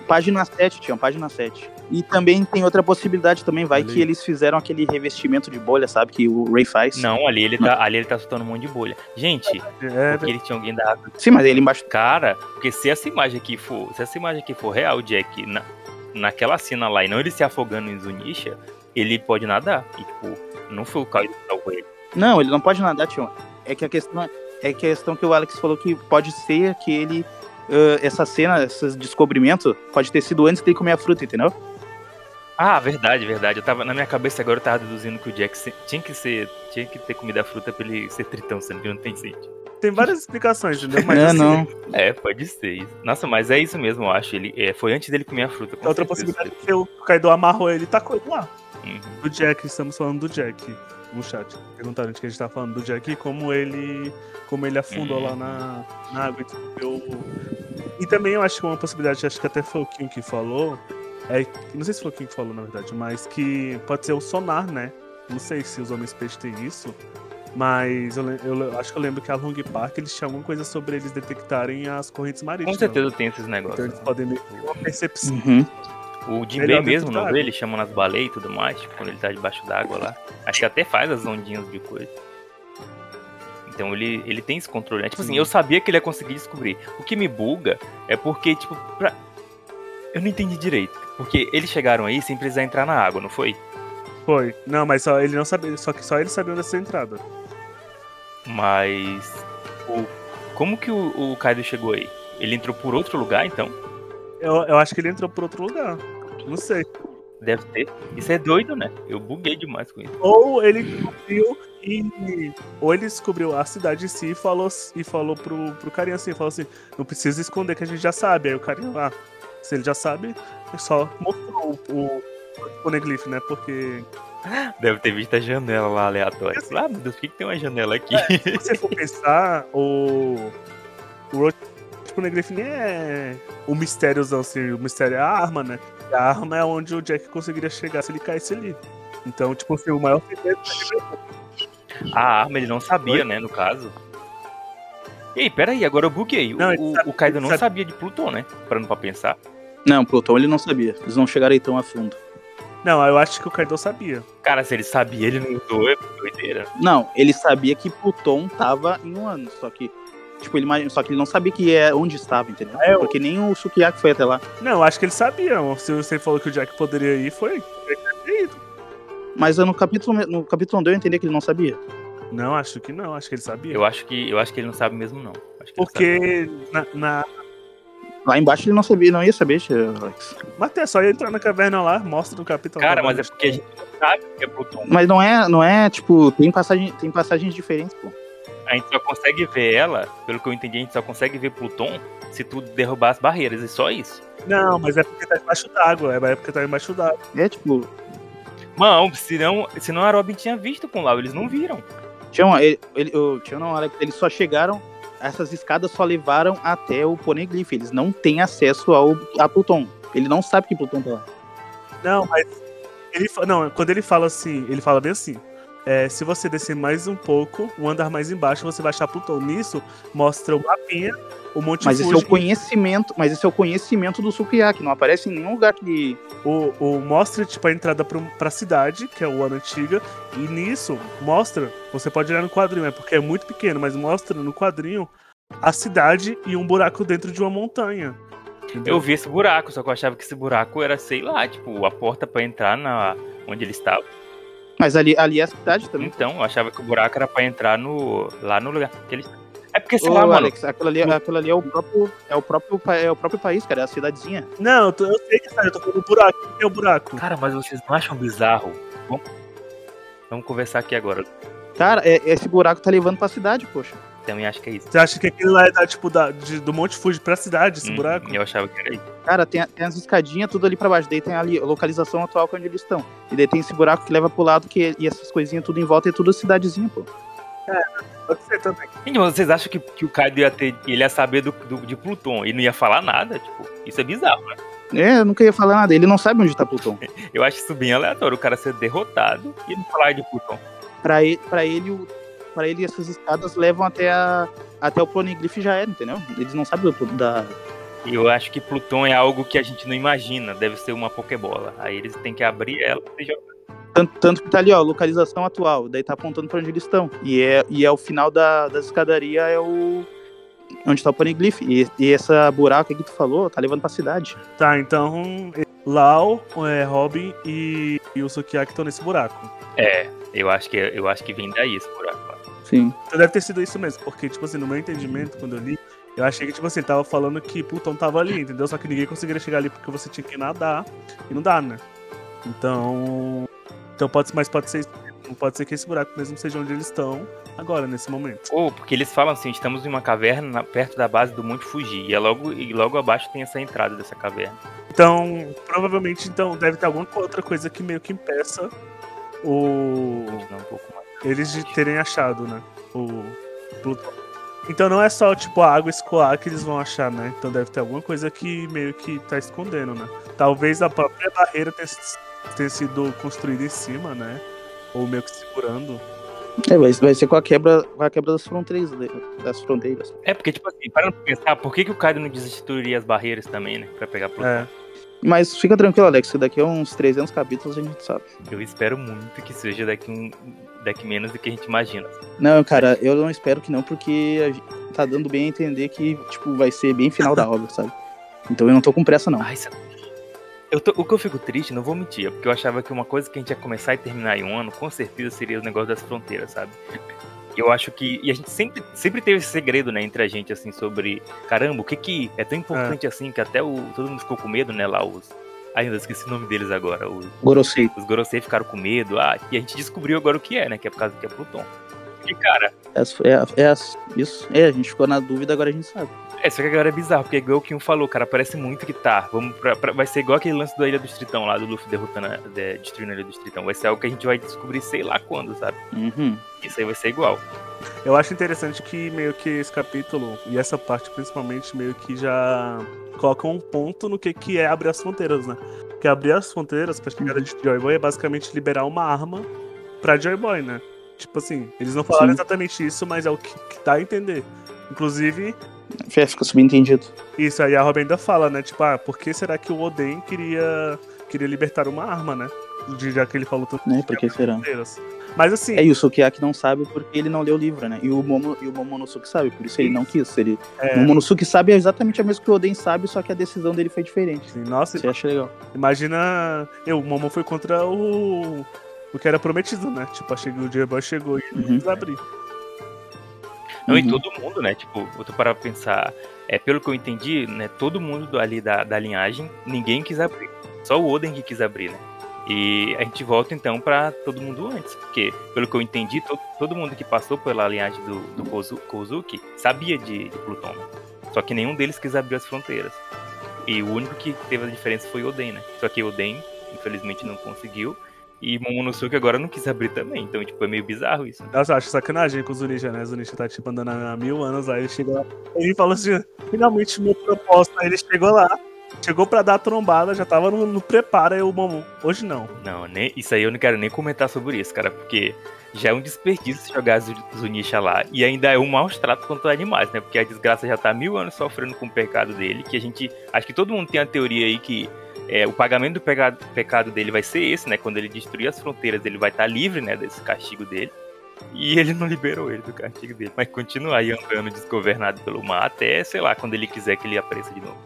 Página 7, Tião, página 7. E também tem outra possibilidade também, vai Olha que eles fizeram aquele revestimento de bolha, sabe? Que o Ray faz. Não, ali ele tá, ali ele tá soltando um monte de bolha. Gente, É, porque ele tinha alguém da água. Sim, mas ele embaixo. Cara, porque se essa imagem aqui for, se essa imagem aqui for real, Jack, na, naquela cena lá, e não ele se afogando em Zunisha, ele pode nadar. E, tipo, não foi o Kaido que salvou ele. Não, ele não pode nadar, Tião. É que a questão é é que a questão que o Alex falou que pode ser que ele. ah, essa cena, esse descobrimento, pode ter sido antes dele comer a fruta, entendeu? Ah, verdade, verdade. Eu tava, na minha cabeça agora eu tava deduzindo que o Jack se- tinha que ser. Tinha que ter comido a fruta pra ele ser tritão, sendo que não tem sentido. Tem várias explicações, entendeu? Mas não, assim, não. É, pode ser isso. Nossa, mas é isso mesmo, eu acho. Ele, é, foi antes dele comer a fruta. com outra certeza. possibilidade é que o Kaido amarrou ele e tacou ele lá. Uhum. Do Jack, estamos falando do Jack no chat. Perguntaram de que a gente tá falando do Jack e como ele. Como ele afundou Hum. lá na, na água e descobriu. E também eu acho que uma possibilidade, acho que até foi o Kim que falou. É, não sei se foi o Kim que falou, na verdade, mas que pode ser o sonar, né? Não sei se os homens peixes têm isso. Mas eu, eu acho que eu lembro que a Long Park eles tinham alguma coisa sobre eles detectarem as correntes Com marítimas. certeza tem esses Então negócios. eles podem meio que ter uma percepção. Uhum. O Jinbei dentro mesmo, não vê? Ele chamando as baleias e tudo mais, tipo, quando ele tá debaixo d'água lá. Acho que até faz as ondinhas de coisa. Então ele, ele tem esse controle. né? Tipo assim, Sim. eu sabia que ele ia conseguir descobrir. O que me buga é porque, tipo, pra... eu não entendi direito. Porque eles chegaram aí sem precisar entrar na água, não foi? Foi. Não, mas só ele não sabia. Só que só ele sabia dessa entrada. Mas. O... Como que o, o Kaido chegou aí? Ele entrou por outro lugar, então? Eu, eu acho que ele entrou por outro lugar. Não sei. Deve ter. Isso é doido, né? Eu buguei demais com isso. Ou ele descobriu e. Ou ele descobriu a cidade em si e falou, e falou pro, pro carinha assim, falou assim, não precisa esconder que a gente já sabe. Aí o carinha, ah, se ele já sabe, é só mostrou o, o, o poneglyph, né? Porque. Deve ter visto a janela lá aleatória. Ah, meu Deus, por que, que tem uma janela aqui? Se você for pensar, o. O Roach Poneglyph nem é o mistériozão, assim, o mistério é a arma, né? E a arma é onde o Jack conseguiria chegar se ele caísse ali. Então, tipo assim, o maior segredo A arma ele não sabia, né, no caso. Ei, peraí, agora eu buguei. O, Não, o, sabe- o Kaido não sabe. sabia de Plutão, né? Parando pra pensar. Não, Plutão ele não sabia. Eles não chegaram aí tão a fundo. Não, eu acho que o Kaido sabia. Cara, se ele sabia, ele não usou, é doideira. Não, ele sabia que Pluton tava em um ano, só que. Tipo, ele, imagina- só que ele não sabia que é onde estava, entendeu? É, eu- Porque nem o Sukiyaki foi até lá. Não, eu acho que ele sabia. Se você falou que o Jack poderia ir, foi. Ele teria ido. Mas no capítulo, no capítulo 1 deu a entender que ele não sabia. Não, acho que não. Acho que ele sabia. Eu acho que, eu acho que ele não sabe mesmo, não. Porque na, na... Lá embaixo ele não sabia, não ia saber, Alex. Mas é só ir entrar na caverna lá, mostra no capítulo. Cara, mas é porque a gente não sabe que é Pluton. Mas não é, não é, tipo, tem, passagem, tem passagens diferentes, pô. A gente só consegue ver ela, pelo que eu entendi, a gente só consegue ver Pluton se tu derrubar as barreiras, e só isso. Não, mas é porque tá embaixo d'água. É porque tá embaixo d'água. É, tipo, Mano, senão, senão a Robin tinha visto com o Lau, eles não viram. tinha uma, ele, ele, o- tinha uma hora que eles só chegaram, essas escadas só levaram até o Poneglyph, eles não têm acesso ao, a Pluton. Ele não sabe que Pluton tá lá. Não, mas. Ele, não, quando ele fala assim, ele fala bem assim. É, se você descer mais um pouco, um andar mais embaixo, você vai achar Plutão. Nisso, mostra o mapinha, o Monte Mas esse é Fuji, o conhecimento, mas esse é o conhecimento do Sukiyaki, não aparece em nenhum lugar que o, o- mostra tipo a entrada pro, pra cidade, que é o ano antiga, e nisso mostra, você pode olhar no quadrinho, é porque é muito pequeno, mas mostra no quadrinho a cidade e um buraco dentro de uma montanha. Entendeu? Eu vi esse buraco, só que eu achava que esse buraco era, sei lá, tipo, a porta pra entrar na onde ele estava. Mas ali, ali é a cidade também. Então, eu achava que o buraco era pra entrar no lá no lugar que ele É porque, sei Ô, lá, mano, Alex, aquilo ali, aquilo ali é o próprio, é o próprio, é o próprio país, cara, é a cidadezinha. Não, eu, tô- eu sei que sabe, eu tô falando do buraco. O que é o buraco? Cara, mas vocês não acham bizarro? Vamos, vamos conversar aqui agora. Cara, é- esse buraco tá levando pra cidade, poxa. Também acho que é isso. Você acha que aquilo lá é da, tipo, da, de- do Monte Fuji pra cidade, esse Hum, buraco? Eu achava que era isso. Cara, tem, tem as escadinhas tudo ali pra baixo, daí tem ali a localização atual que é onde eles estão. E daí tem esse buraco que leva pro lado que, e essas coisinhas tudo em volta é tudo cidadezinha, pô. Pode ser também. Gente, mas vocês acham que, que o Kaido ia ter. Ele ia saber do, do- de Pluton e não ia falar nada? Tipo, isso é bizarro, né? É, eu nunca ia falar nada, ele não sabe onde tá Pluton. Eu acho isso bem aleatório, o cara ser derrotado e não falar de Pluton. Pra ele, pra ele, o- pra ele essas escadas levam até, a, até o Poneglyph já era, entendeu? Eles não sabem do, da... Eu acho que Pluton é algo que a gente não imagina, deve ser uma Pokébola. Aí eles têm que abrir ela e jogar. Tanto, tanto que tá ali, ó, localização atual, daí tá apontando pra onde eles estão. E é, e é o final da, da escadaria, é o... Onde tá o Poneglyph. E, e essa buraco aí que tu falou, tá levando pra cidade. Tá, então. Lau, é, Robin e, e o Sukiyaki estão nesse buraco. É, eu acho que eu acho que vem daí esse buraco. Sim. Então deve ter sido isso mesmo, porque, tipo assim, no meu entendimento, quando eu li, eu achei que, tipo assim, tava falando que Plutão tava ali, entendeu? Só que ninguém conseguiria chegar ali porque você tinha que nadar e não dá, né? Então. Então pode mas pode ser. Pode ser que esse buraco mesmo seja onde eles estão agora, nesse momento. Ou porque eles falam assim, estamos em uma caverna na- perto da base do Monte Fuji. E, é logo, e logo abaixo tem essa entrada dessa caverna. Então, provavelmente, então, deve ter alguma outra coisa que meio que impeça o. Não, um pouco. Eles de terem achado, né? O Plutão. Então não é só, tipo, a água escoar que eles vão achar, né? Então deve ter alguma coisa que meio que tá escondendo, né? Talvez a própria barreira tenha, tenha sido construída em cima, né? Ou meio que segurando. É, vai, vai ser com a quebra, com a quebra das fronteiras, das fronteiras. É, porque, tipo assim, parando pra pensar, por que, que o Kaido não destituiria as barreiras também, né? Pra pegar Pluton? É. Mas fica tranquilo, Alex, que daqui a uns 300 capítulos a gente sabe. Eu espero muito que seja daqui, um, daqui menos do que a gente imagina. Não, cara, eu não espero que não, porque a gente tá dando bem a entender que, tipo, vai ser bem final da obra, sabe? Então eu não tô com pressa, não. Ai? Eu tô- o que eu fico triste, não vou mentir, é porque eu achava que uma coisa que a gente ia começar e terminar em um ano, com certeza seria o negócio das fronteiras, sabe? Eu acho que. E a gente sempre, sempre teve esse segredo, né, entre a gente, assim, sobre. Caramba, o que que é tão importante assim que até o. Todo mundo ficou com medo, né, lá, os. Ai, eu esqueci o nome deles agora. Os, Gorosei. os Gorosei ficaram com medo. Ah, e a gente descobriu agora o que é, né? Que é por causa que é Pluton. E, cara, É, as- é, é as- isso. É, a gente ficou na dúvida, agora a gente sabe. É, só que agora é bizarro, porque igual o Kim falou, cara, parece muito que tá. Vamos pra, pra- vai ser igual aquele lance da Ilha do Tritão lá, do Luffy derrotando, a- de- destruindo a Ilha do Tritão. Vai ser algo que a gente vai descobrir sei lá quando, sabe? Uhum. Isso aí vai ser igual. Eu acho interessante que meio que esse capítulo, e essa parte principalmente, meio que já coloca um ponto no que, que é abrir as fronteiras, né? Porque abrir as fronteiras pra chegada de Joy Boy é basicamente liberar uma arma pra Joy Boy, né? Tipo assim, eles não falaram Sim. exatamente isso, mas é o que, que dá a entender. Inclusive, É, fica subentendido. isso aí a Robin ainda fala, né? Tipo, ah, por que será que o Oden queria, queria libertar uma arma, né? Já que ele falou tanto Né, por que será? fronteiras. Mas assim, É, e o Sukiyaki não sabe porque ele não leu o livro, né? E o, Momo, e o Momonosuke sabe, por isso ele não quis. Ele, é, O Momonosuke sabe exatamente a mesma que o Oden sabe, só que a decisão dele foi diferente. assim, nossa, Você acha legal? imagina. Eu, o Momo foi contra o. O que era prometido, né? Tipo, achei que o J-Boy chegou e ele Uhum. quis abrir. Não, e Uhum. todo mundo, né? Tipo, eu tô para pensar, é, pelo que eu entendi, né? Todo mundo do- ali da, da linhagem, ninguém quis abrir. Só o Oden que quis abrir, né? E a gente volta então pra todo mundo antes. Porque, pelo que eu entendi, to- todo mundo que passou pela linhagem do, do Kozu- Kozuki sabia de, de Plutão, né? Só que nenhum deles quis abrir as fronteiras. E o único que teve a diferença foi Oden, né? Só que Oden, infelizmente, não conseguiu. E Momonosuke agora não quis abrir também. Então, tipo, é meio bizarro isso. Nossa, eu acho sacanagem com o Zunisha, né? O Zunisha tá tipo andando há mil anos, aí ele chega lá. Ele falou assim: finalmente meu propósito. Aí ele chegou lá, chegou pra dar a trombada, já tava no, no preparo, aí o Momo. Hoje não. Não, nem, isso aí eu não quero nem comentar sobre isso, cara, porque já é um desperdício jogar Zu- Zunisha lá e ainda é um maus trato contra animais, né? Porque a desgraça já tá mil anos sofrendo com o pecado dele, que a gente. Acho que todo mundo tem a teoria aí que é, o pagamento do pecado, pecado dele vai ser esse, né? Quando ele destruir as fronteiras, ele vai estar livre, né? Desse castigo dele. E ele não liberou ele do castigo dele. Mas continua aí andando desgovernado pelo mar até, sei lá, quando ele quiser que ele apareça de novo.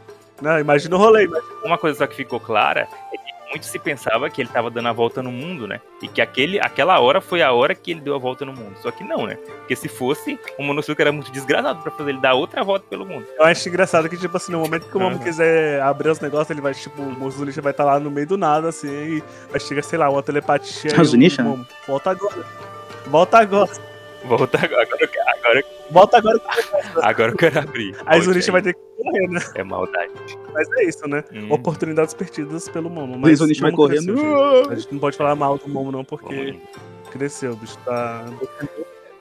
Não, imagina o rolê. imagina- Uma coisa só que ficou clara é que muito se pensava que ele estava dando a volta no mundo, né? E que aquele, aquela hora foi a hora que ele deu a volta no mundo. Só que não, né? Porque se fosse, o Monosuke era muito desgraçado pra fazer ele dar outra volta pelo mundo. Eu acho engraçado que, tipo assim, no momento que o Momo Aham. quiser abrir os negócios, ele vai, tipo, o Zunisha vai estar lá no meio do nada, assim, e vai chegar, sei lá, uma telepatia. O Zunisha, né? Momo, Volta agora. Volta agora. Volta agora, agora, eu quero- agora, Volta agora. agora eu quero abrir. Aí Zunisha vai ter que correr, né? É maldade. Mas é isso, né? Hum. Oportunidades perdidas pelo Momo. Mas Zunisha vai correndo. cresceu. A gente não pode falar mal do Momo, não, porque cresceu, o bicho tá.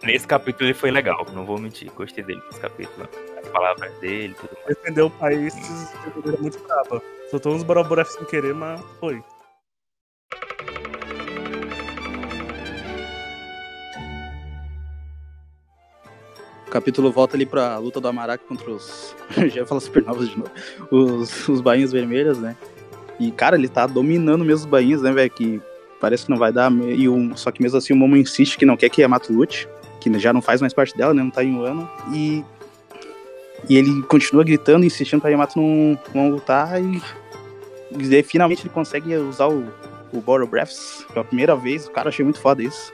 Nesse capítulo ele foi legal, não vou mentir. Gostei dele nesse capítulo. As palavras dele, tudo mais. Defendeu o país de maneira muito brava. Soltou uns boroboref sem querer, mas foi. O capítulo volta ali pra luta do Amaraki contra os. Já ia falar supernovas de novo. Os, os bainhas vermelhas, né? E, cara, ele tá dominando mesmo os bainhas, né, velho? Que parece que não vai dar. E um... Só que mesmo assim o Momo insiste que não quer que Yamato lute. Que já não faz mais parte dela, né? Não tá em um ano. E. E ele continua gritando, insistindo pra Yamato não, não lutar. E. e finalmente ele consegue usar o, o Borrow Breaths pela primeira vez. Cara, achei muito foda isso.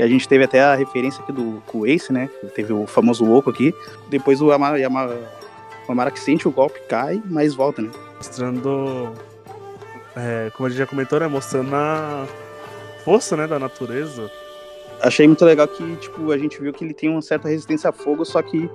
E a gente teve até a referência aqui do com o Ace, né? Teve o famoso Oco aqui. Depois o Amara, o Amara que sente o golpe, cai, mas volta, né? Mostrando. é, como a gente já comentou, né? Mostrando a força né, da natureza. Achei muito legal que, tipo, a gente viu que ele tem uma certa resistência a fogo, só que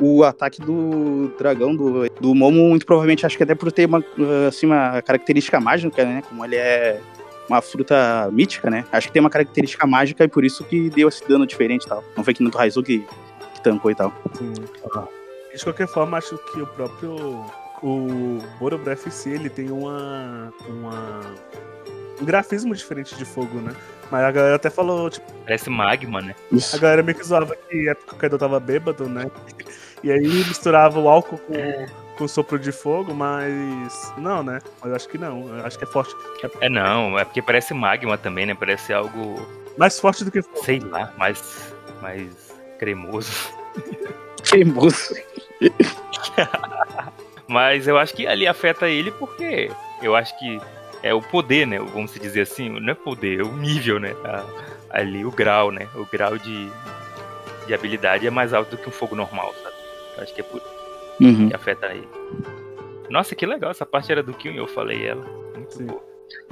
o ataque do dragão, do, do Momo, muito provavelmente, acho que até por ter uma, assim, uma característica mágica, né? Como ele é uma fruta mítica, né? Acho que tem uma característica mágica e por isso que deu esse dano diferente e tal. Não foi que no Raizu que, que tancou e tal. Assim, de qualquer forma, acho que o próprio. O Borobreath em si, ele tem uma. uma um grafismo diferente de fogo, né? Mas a galera até falou, tipo, Parece magma, né? Isso. a galera meio que zoava que é porque o Kaido tava bêbado, né? E aí misturava o álcool com, com sopro de fogo, mas. Não, né? Mas eu acho que não. Eu acho que é forte. É É não, é porque parece magma também, né? Parece algo, mais forte do que fogo. sei lá, mais, mais cremoso. Teimoso. Mas eu acho que ali afeta ele porque eu acho que é o poder, né? Vamos dizer assim, não é poder, é o nível, né? A- ali o grau, né? O grau de, de habilidade é mais alto do que um fogo normal, sabe? Eu acho que é por isso Uhum. que afeta ele. Nossa, que legal, essa parte era do Kyun, eu falei ela. Muito Sim. boa.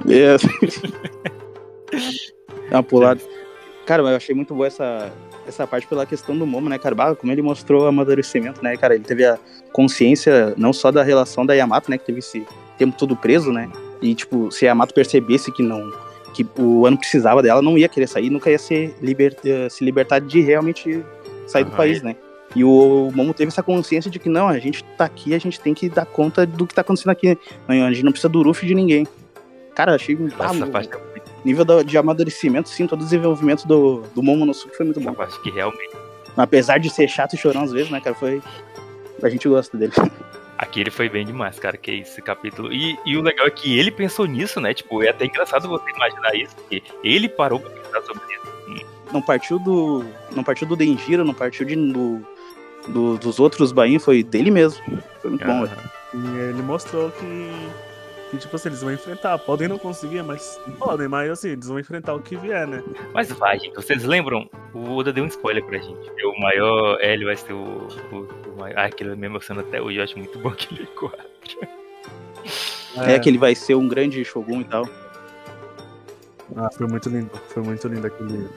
É. Dá uma pulada. Cara, eu achei muito boa essa, essa parte pela questão do Momo, né, cara? Bah, como ele mostrou amadurecimento, né, cara? Ele teve a consciência não só da relação da Yamato, né, que teve esse tempo todo preso, né? E, tipo, se a Yamato percebesse que não que o ano precisava dela, não ia querer sair, nunca ia ser liber, eh, se libertar de realmente sair do Aham, país, né? E o Momo teve essa consciência de que não, a gente tá aqui, a gente tem que dar conta do que tá acontecendo aqui. A gente não precisa do Ruff de ninguém. Cara, achei ah, Essa o parte, muito- nível do- de amadurecimento, sim, todo o desenvolvimento do, do Momonosuke foi muito bom. parte que realmente. Apesar de ser chato e chorão às vezes, né, cara, foi... A gente gosta dele. Aqui ele foi bem demais, cara, que é esse capítulo. E, e o legal é que ele pensou nisso, né? Tipo, é até engraçado você imaginar isso, porque ele parou pra pensar sobre isso. Não partiu do. Não partiu do Denjiro, não partiu de, do, do- dos outros bainhos, foi dele mesmo. Foi muito bom, Aham. velho. E ele mostrou que, que, tipo assim, eles vão enfrentar. Podem não conseguir, mas podem, mas assim, eles vão enfrentar o que vier, né? Mas vai, gente. Vocês lembram? O Oda deu um spoiler pra gente. O maior. É, ele vai ser o. o, o maior. Ah, aquele me emociona até hoje. Eu acho muito bom aquele quadro. É. que ele vai ser um grande Shogun e tal. Ah, foi muito lindo. Foi muito lindo aquele.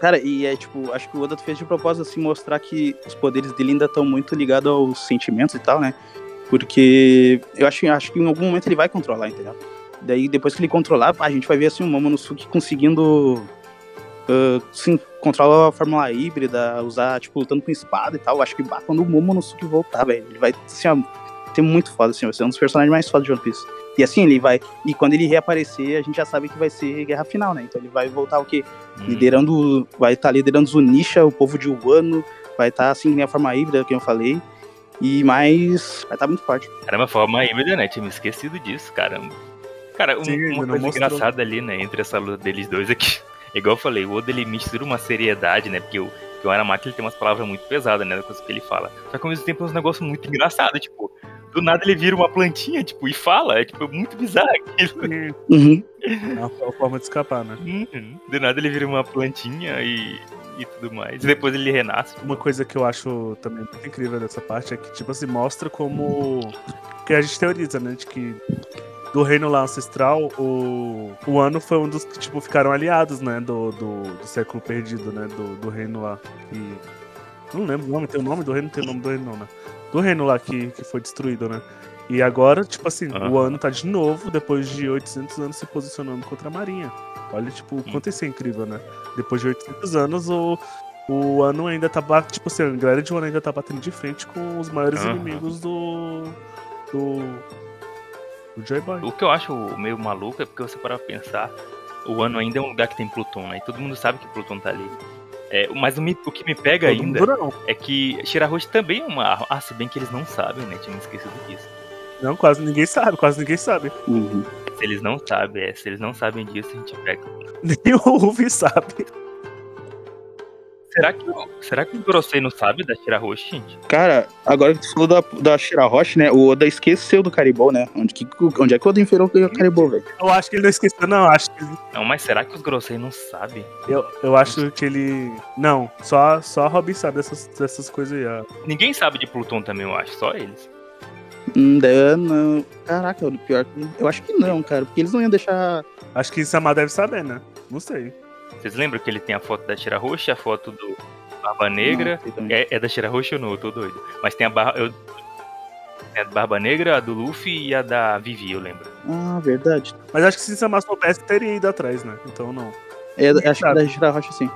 Cara, e é tipo, acho que o Oda fez de propósito assim mostrar que os poderes dele ainda estão muito ligados aos sentimentos e tal, né? Porque eu acho, acho que em algum momento ele vai controlar, entendeu? Daí depois que ele controlar, a gente vai ver assim o Momonosuke conseguindo ah, sim, controlar a fórmula híbrida, usar, tipo, lutando com espada e tal. Acho que bah, quando o Momonosuke voltar, velho, ele vai assim, ó, ser muito foda, assim, vai ser um dos personagens mais fodas de One Piece. E assim, ele vai. E quando ele reaparecer, a gente já sabe que vai ser guerra final, né? Então ele vai voltar o quê? Hum. liderando, vai estar liderando os Unisha, o povo de Wano, vai estar assim, nem a forma híbrida que eu falei, e mais, vai estar muito forte. Caramba, forma híbrida, né? Tinha me esquecido disso, caramba. Cara, um- Sim, uma coisa mostrou. engraçada ali, né, entre essa luta deles dois aqui. Igual eu falei, o Oda ele mistura uma seriedade, né? Porque o, porque o Aramaki ele tem umas palavras muito pesadas, né? Da coisa que ele fala. Só que ao mesmo tempo é um negócio muito engraçado, tipo, do nada ele vira uma plantinha, tipo, e fala. É tipo muito bizarro aquilo. E Uhum. é uma forma de escapar, né? Uhum. Do nada ele vira uma plantinha e, e tudo mais. E depois ele renasce. Uma coisa que eu acho também muito incrível dessa parte é que, tipo assim, mostra como. Que a gente teoriza, né? De que do reino lá ancestral, o, o ano foi um dos que, tipo, ficaram aliados, né? Do, do, do século perdido, né? Do, do reino lá. Que. Não lembro o nome, tem o nome do reino, não tem o nome do reino, não, né? Do reino lá que, que foi destruído, né? E agora, tipo assim, o Aham. ano tá de novo, depois de 800 anos, se posicionando contra a Marinha. Olha, tipo, o quanto isso é incrível, né? Depois de 800 anos, o, o ano ainda tá batendo. Tipo assim, a galera de Wano ainda tá batendo de frente com os maiores Aham. inimigos do. do. do Joy Boy. O que eu acho meio maluco é porque você parar pra pensar, o ano ainda é um lugar que tem Pluton, né? E todo mundo sabe que Pluton tá ali. É, mas o, me- o que me pega Todo ainda é que Shirahoshi também é uma arma. Ah, se bem que eles não sabem, né? Tinha me esquecido disso. Não, quase ninguém sabe, quase ninguém sabe. Uhum. Se eles não sabem, é, se eles não sabem disso, a gente pega. Nem o Ruffy sabe. Será que, o- será que o Gorosei não sabe da Shirahoshi, gente? Cara, agora que tu falou da, da Shirahoshi, né, o Oda esqueceu do Caribou, né, onde, que, onde é que o Oda enfiou o Caribou, velho? Eu acho que ele não esqueceu, não. Acho que ele- Não, mas será que os Gorosei não sabem? eu, eu acho que ele. Não, só, só a Robin sabe dessas, dessas coisas aí. ó. Ninguém sabe de Pluton também, eu acho, só eles. Hum, não. Caraca, o pior que. Eu acho que não, cara, porque eles não iam deixar. Acho que Samar deve saber, né? Não sei. Vocês lembram que ele tem a foto da Shirahoshi, a foto do Barba Negra? Não. É, é da Shirahoshi ou não? Eu tô doido. Mas tem a barra. Eu... tem a Barba Negra, a do Luffy e a da Vivi, eu lembro. Ah, verdade. Mas acho que se Samar soubesse, teria ido atrás, né? Então não. É, acho que da Shirahoshi sim.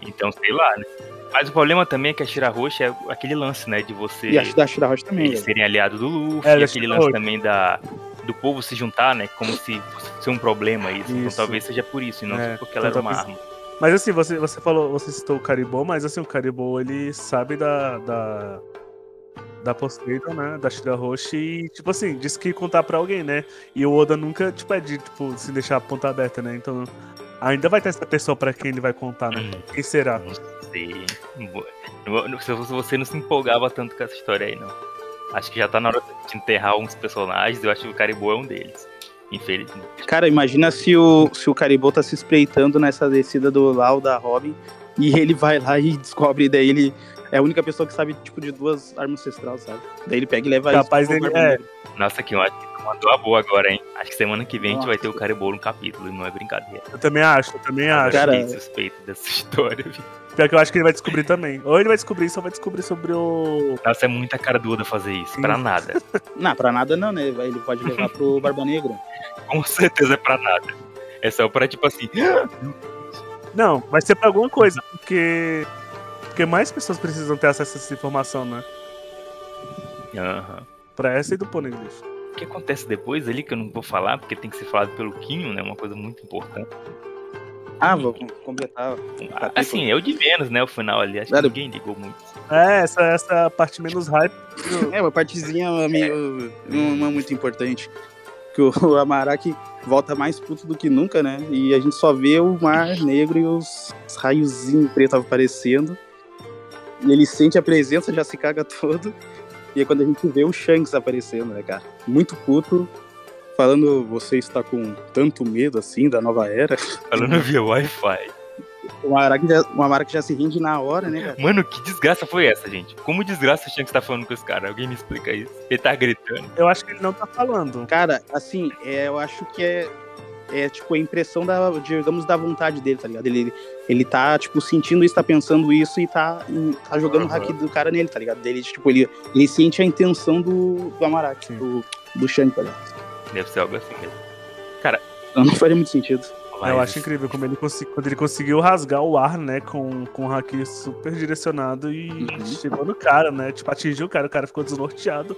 Então, sei lá, né? Mas o problema também é que a Shirahoshi é aquele lance, né? De você. E acho que da Shirahoshi também, eles velho. serem aliados do Luffy, É, e aquele lance também da. Do povo se juntar, né? Como se fosse ser um problema isso. Então Isso. talvez seja por isso, e não É, porque ela então era uma arma. Mas assim, você, você falou, você citou o Caribou, mas assim, o Caribou ele sabe da. da... Da Poseidon, né? Da Shirahoshi e, tipo assim, disse que ia contar pra alguém, né? E o Oda nunca, tipo, é de, tipo, se deixar a ponta aberta, né? Então, ainda vai ter essa pessoa pra quem ele vai contar, né? Hum. Quem será? Não sei. Se você não se empolgava tanto com essa história aí, não. Acho que já tá na hora de enterrar uns personagens. Eu acho que o Caribou é um deles. Infelizmente. Cara, imagina se o, se o Caribou tá se espreitando nessa descida do Lau da Robin e ele vai lá e descobre, daí ele é a única pessoa que sabe, tipo, de duas armas ancestrais, sabe? Daí ele pega e leva Capaz isso pro dele- é. Nossa, que tu mandou a boa agora, hein? Acho que semana que vem a gente vai Nossa. ter o Caribou no capítulo, e não é brincadeira. Eu também acho, eu também acho. Cara- Eu fiquei suspeito dessa história, viu? Pior que eu acho que ele vai descobrir também. Ou ele vai descobrir, só vai descobrir sobre o. Nossa, é muita cara do Oda fazer isso. Sim. Pra nada. Não, pra nada não, né? Ele pode levar pro Barba Negra. Com certeza é pra nada. É só pra, tipo assim... Não, vai ser pra alguma coisa, porque. Porque mais pessoas precisam ter acesso a essa informação, né? Aham. Pra essa e do Poneglyph. O que acontece depois ali, que eu não vou falar, porque tem que ser falado pelo Quinho, né? Uma coisa muito importante. Ah, vou completar. Assim, é o de menos, né? O final ali. Acho que ninguém ligou muito. É, essa, essa parte menos hype. É, uma partezinha meio. não é muito importante. Que o Amaraki volta mais puto do que nunca, né? E a gente só vê o mar negro e os raiozinhos pretos aparecendo. E ele sente a presença, já se caga todo. E é quando a gente vê o Shanks aparecendo, né, cara? Muito puto. Falando, você está com tanto medo assim da nova era. Falando via Wi-Fi. O Amaraki já, o Amaraki já se rende na hora, né, cara? Mano, que desgraça foi essa, gente? Como desgraça o Shanks tá falando com esse cara? Alguém me explica isso? Ele tá gritando. Eu acho que ele não tá falando. Cara, assim, é, eu acho que é é tipo a impressão da, digamos, da vontade dele, tá ligado? Ele, ele tá, tipo, sentindo isso, tá pensando isso e tá, tá jogando uhum. o hack do cara nele, tá ligado? Ele, tipo, ele, ele sente a intenção do, do Amaraki, do, do Shang, tá ligado? Deve ser algo assim mesmo. Cara. Não, não faria muito sentido. Mas... Eu acho incrível como ele consegui, quando ele conseguiu rasgar o ar, né, com, com o hack super direcionado e uhum. chegou no cara, né? Tipo, atingiu o cara, o cara ficou desnorteado.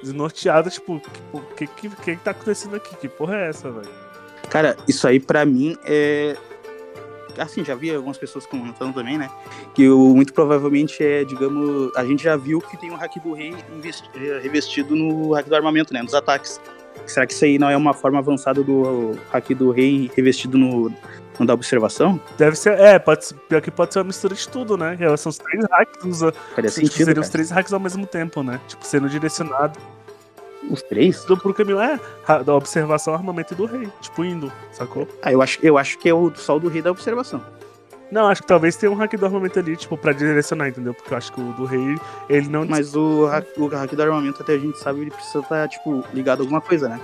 Desnorteado, tipo, o que, que, que, que tá acontecendo aqui? Que porra é essa, velho? Cara, isso aí para mim é. Assim, já vi algumas pessoas comentando também, né? Que o, muito provavelmente é, digamos, a gente já viu que tem um hack do rei eh, revestido no hack do armamento, né? Nos ataques. Será que isso aí não é uma forma avançada do hack do rei revestido no, no da observação? Deve ser, é, pode, pior que pode ser uma mistura de tudo, né? São os três hacks, Faria sentido, seriam os três hacks ao mesmo tempo, né? Tipo, sendo direcionado os três? Do, pro caminho, é, da observação, armamento e do rei. Tipo, indo, sacou? Ah, eu acho, eu acho que é o só o do rei da observação. Não, acho que talvez tenha um hack do armamento ali, tipo, pra direcionar, entendeu? Porque eu acho que o do rei, ele não. Mas o hack, o hack do armamento, até a gente sabe, ele precisa estar, tá, tipo, ligado a alguma coisa, né?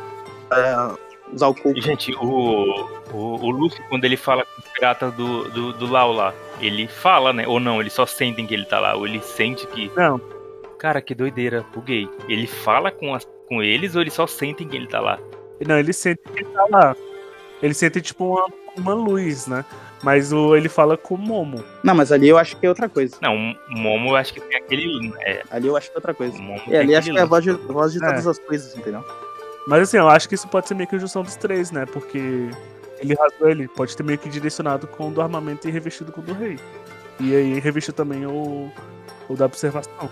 Pra usar o corpo. Gente, o, o, o Luffy, quando ele fala com os piratas do, do, do Lau lá, ele fala, né? Ou não, eles só sentem que ele tá lá, ou ele sente que. Não. Cara, que doideira, buguei. Ele fala com as com eles ou eles só sentem que ele tá lá? Não, eles sentem que ele tá lá. Ele sente tipo uma, uma luz, né? Mas o, ele fala com o Momo. Não, mas ali eu acho que é outra coisa. Não, o Momo eu acho que tem aquele. É... Ali eu acho que é outra coisa. É, ali acho que é a voz de, a voz de é. todas as coisas, entendeu? Mas assim, eu acho que isso pode ser meio que a junção dos três, né? Porque ele rasgou ele, pode ter meio que direcionado com o do armamento e revestido com o do rei. E aí revestiu também o, o da observação.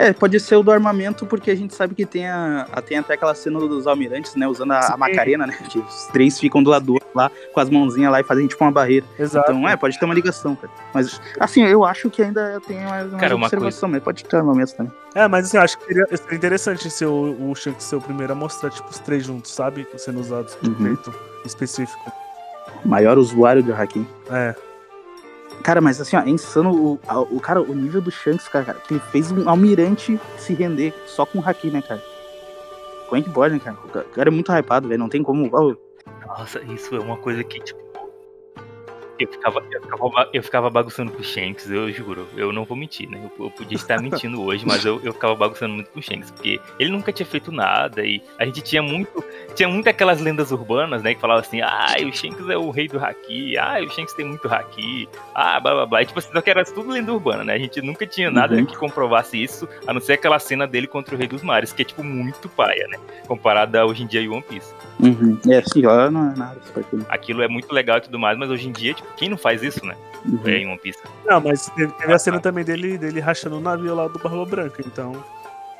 É, pode ser o do armamento, porque a gente sabe que tem, a, tem até aquela cena dos almirantes, né? Usando a, a Macarena, né? Que os três ficam do lado do outro lá, com as mãozinhas lá e fazem tipo uma barreira. Exato. Então, é, pode ter uma ligação, cara. Mas, assim, eu acho que ainda tem mais uma cara, observação, mas pode ter armamento também. É, mas assim, eu acho que seria, seria interessante ser o, o Shanks ser o primeiro a mostrar, tipo, os três juntos, sabe? Sendo usados por uhum. específico. Maior usuário de Hakim. É. Cara, mas assim, ó, é insano o, o, cara, o nível do Shanks, cara, cara, que ele fez um almirante se render só com o Haki, né, cara? Como é que pode, né, cara? O cara é muito hypado, velho, não tem como. Nossa, isso é uma coisa que, tipo, eu ficava, eu ficava, eu ficava bagunçando com o Shanks, eu juro. Eu não vou mentir, né? Eu, eu podia estar mentindo hoje, mas eu, eu ficava bagunçando muito com o Shanks, porque ele nunca tinha feito nada e a gente tinha muito. Tinha muito aquelas lendas urbanas, né? Que falavam assim, ah, o Shanks é o rei do Haki, ah, o Shanks tem muito Haki, ah, blá blá blá. E, tipo assim, só que era tudo lenda urbana, né? A gente nunca tinha nada uhum. que comprovasse isso, a não ser aquela cena dele contra o Rei dos Mares, que é, tipo, muito paia, né? Comparada hoje em dia a One Piece. Uhum. É, sim, lá não é nada. Aquilo é muito legal e tudo mais, mas hoje em dia, tipo, quem não faz isso, né? Uhum. É em One Piece. Não, mas teve, a cena também dele, dele rachando o navio lá do Barba Branca, então.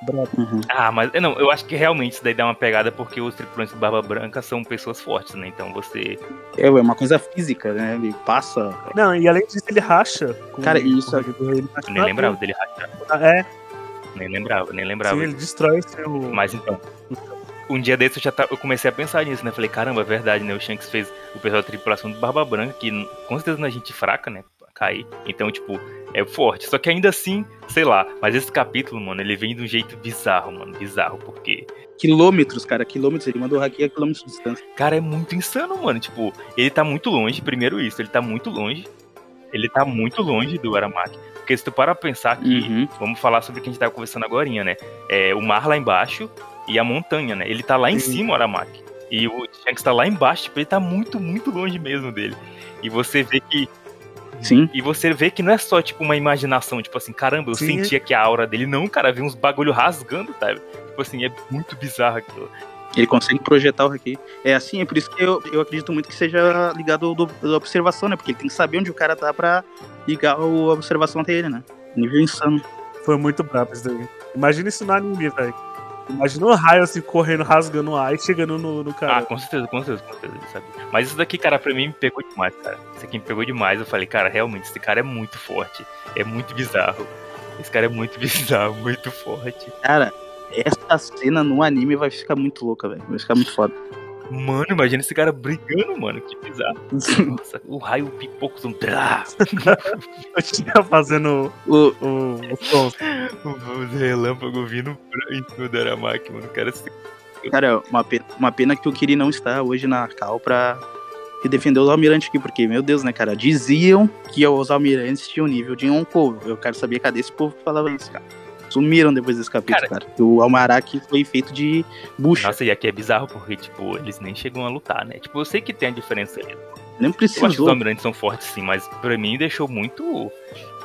Uhum. Ah, mas não, eu acho que realmente isso daí dá uma pegada porque os tripulantes do Barba Branca são pessoas fortes, né? Então você. É, é uma coisa física, né? Ele passa. Não, e além disso, ele racha. Cara, isso. Ele nem lembrava dele rachar. É. Nem lembrava, nem lembrava. Sim, ele destrói o seu. Mas então um dia desse eu já tá, eu comecei a pensar nisso, né? Falei, caramba, é verdade, né? O Shanks fez o pessoal da tripulação do Barba Branca, que com certeza não é gente fraca, né? Cair. Então, tipo, é forte. Só que ainda assim, sei lá. Mas esse capítulo, mano, ele vem de um jeito bizarro, mano. Bizarro, porque. Quilômetros, cara, quilômetros. Ele mandou hackear a quilômetros de distância. Cara, é muito insano, mano. Tipo, ele tá muito longe, primeiro isso, ele tá muito longe. Ele tá muito longe do Aramaki. Porque se tu para pensar que. Uhum. Vamos falar sobre o que a gente tava conversando agora, né? É, o mar lá embaixo e a montanha, né? Ele tá lá em Sim. cima, o Aramaki. E o Shanks tá lá embaixo, tipo, ele tá muito, muito longe mesmo dele. E você vê que. Sim. E você vê que não é só, tipo, uma imaginação, tipo assim, caramba, eu Sim. sentia que a aura dele. Não, cara, vi uns bagulho rasgando, tá? Tipo assim, é muito bizarro aquilo. Ele consegue projetar o haki. É assim, é por isso que eu, eu acredito muito que seja ligado da observação, né? Porque ele tem que saber onde o cara tá pra ligar a observação até ele, né? Nível insano. Foi muito brabo isso daí. Imagina isso no anime, velho. Imagina o raio assim correndo, rasgando o ar e chegando no, no cara. Ah, com certeza, com certeza, com certeza, sabe? Mas isso daqui, cara, pra mim me pegou demais, cara. Isso aqui me pegou demais. Eu falei, cara, realmente, esse cara é muito forte. É muito bizarro. Esse cara é muito bizarro, muito forte. Cara, essa cena no anime vai ficar muito louca, velho. Vai ficar muito foda. Mano, imagina esse cara brigando, mano. Que bizarro. Nossa, o raio pipoco um drá. Eu tinha fazendo O, o, o som. O relâmpago vindo em cima do Aramaki, mano. O cara se cara, uma pena, uma pena que o Kiri não está hoje na Cal pra defender os almirantes aqui, porque, meu Deus, né, cara? Diziam que os almirantes tinham nível de Yonkou. Eu quero saber cadê esse povo que falava isso, cara. Sumiram depois desse capítulo, cara. O Almaraki foi feito de bucha. Nossa, e aqui é bizarro porque, tipo, eles nem chegam a lutar, né? Tipo, eu sei que tem a diferença ali. Nem Eu acho que os precisou. almirantes são fortes sim, mas pra mim deixou muito.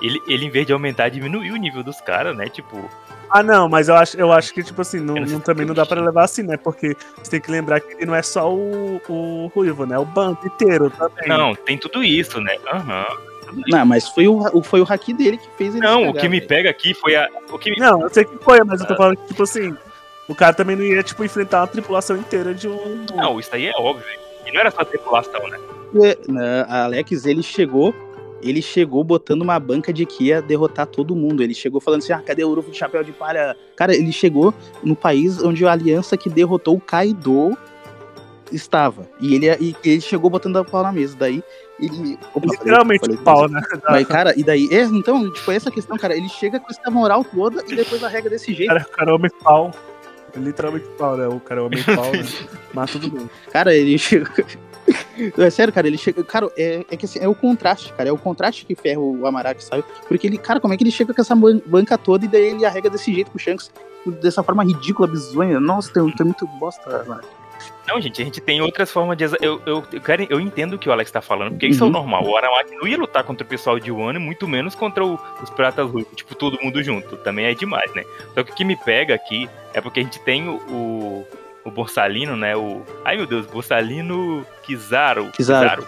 Ele, ele em vez de aumentar, diminuiu o nível dos caras, né? Tipo, Ah, não, mas eu acho, eu acho que, tipo assim, não, não também não dá pra levar assim, né? Porque você tem que lembrar que ele não é só o, o Ruivo, né? O bando inteiro também. não, tem tudo isso, né? Aham. Não, mas foi o, foi o haki dele que fez ele Não, se o que me cagar, pega aqui foi a. O que me... Não, eu sei que foi, mas eu tô falando que, tipo assim, o cara também não ia, tipo, enfrentar uma tripulação inteira de um. Não, isso aí é óbvio. E não era só tripulação, né? É, né, Alex, ele chegou. Ele chegou botando uma banca de que ia derrotar todo mundo. Ele chegou falando assim: ah, cadê o Urufo de chapéu de palha? Cara, ele chegou no país onde a aliança que derrotou o Kaido estava. E ele, e ele chegou botando a pau na mesa. Daí ele. Opa, Literalmente falei- o pau, né? Mas, cara, e daí, é, então, tipo, essa questão, cara, ele chega com essa moral toda e depois arrega desse O jeito. cara, o cara é homem pau. Literalmente pau, né? O cara é homem pau, né? Mas tudo bem. Cara, ele chega. É sério, cara, ele chega. Cara, é, é que assim, é o contraste, cara. É o contraste que ferra o Amaraki, sabe? Porque ele, cara, como é que ele chega com essa ban- banca toda e daí ele arrega desse jeito com o Shanks? Dessa forma ridícula, bizonha. Nossa, tem, tem muito bosta, mano. Não, gente, a gente tem outras formas de. Eu, eu, eu, quero, eu entendo o que o Alex tá falando, porque isso é o Uhum. normal. O Aramaki não ia lutar contra o pessoal de Wano, e muito menos contra o- os Piratas Ruivos, tipo, todo mundo junto. Também é demais, né? Só que o que me pega aqui é porque a gente tem o. o o Borsalino, né? O. Ai meu Deus, Borsalino Kizaru. Kizaru.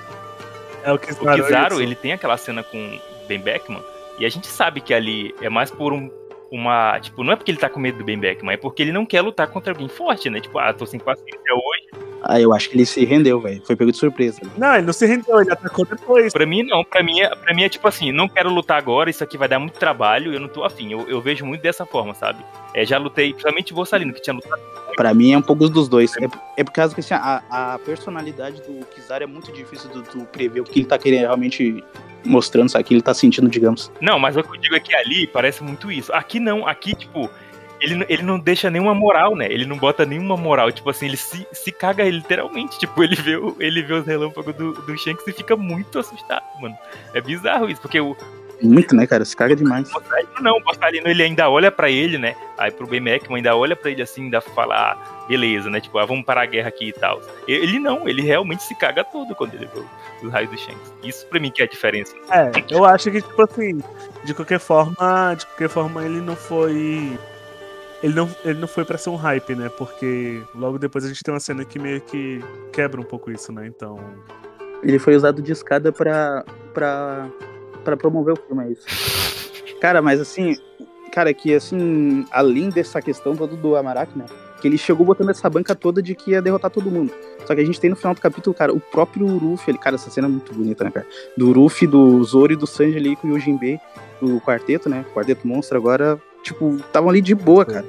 É o que O Kizaru, ele tem aquela cena com Ben Beckman, e a gente sabe que ali é mais por um. Uma. Tipo, não é porque ele tá com medo do Ben Beckman, é porque ele não quer lutar contra alguém forte, né? Tipo, ah, tô sem paciência hoje. Ah, eu acho que ele se rendeu, velho. Foi pego de surpresa. Não, ele não se rendeu, ele atacou depois. Pra mim, não. Pra mim, é, pra mim é tipo assim, não quero lutar agora, isso aqui vai dar muito trabalho, eu não tô afim. Eu, eu vejo muito dessa forma, sabe? É, já lutei, principalmente o Borsalino, que tinha lutado. Pra mim é um pouco dos dois. É, é por causa que assim, a, a personalidade do Kizaru é muito difícil do, do prever o que ele tá querendo realmente mostrando, sabe? O que ele tá sentindo, digamos. Não, mas o que eu digo é que ali parece muito isso. Aqui não, aqui, tipo, ele, ele não deixa nenhuma moral, né? Ele não bota nenhuma moral. Tipo assim, ele se, se caga literalmente. Tipo, ele vê, o- ele vê os relâmpagos do, do Shanks e fica muito assustado, mano. É bizarro isso, porque o, Muito, né, cara? Se caga demais. Borsalino não, o Borsalino ele ainda olha pra ele, né? Aí pro Ben Beckman ainda olha pra ele assim, ainda fala, ah, beleza, né? Tipo, ah, vamos parar a guerra aqui e tal. Ele não, ele realmente se caga todo quando ele vê o- os raios do Shanks. Isso pra mim que é a diferença. É, eu acho que, tipo assim, de qualquer forma, de qualquer forma, ele não foi. Ele não, ele não foi pra ser um hype, né? Porque logo depois a gente tem uma cena que meio que quebra um pouco isso, né? Então. Ele foi usado de escada pra, pra, pra promover o filme, é isso. Cara, mas assim, cara, que assim, além dessa questão toda do Amaraki, né? Que ele chegou botando essa banca toda de que ia derrotar todo mundo. Só que a gente tem no final do capítulo, cara, o próprio Uruf, ele, cara, essa cena é muito bonita, né, cara? Do Uruf, do Zoro e do Sanji ali com o Yojimbe, o quarteto, né? Quarteto monstro agora, tipo, estavam ali de boa, cara.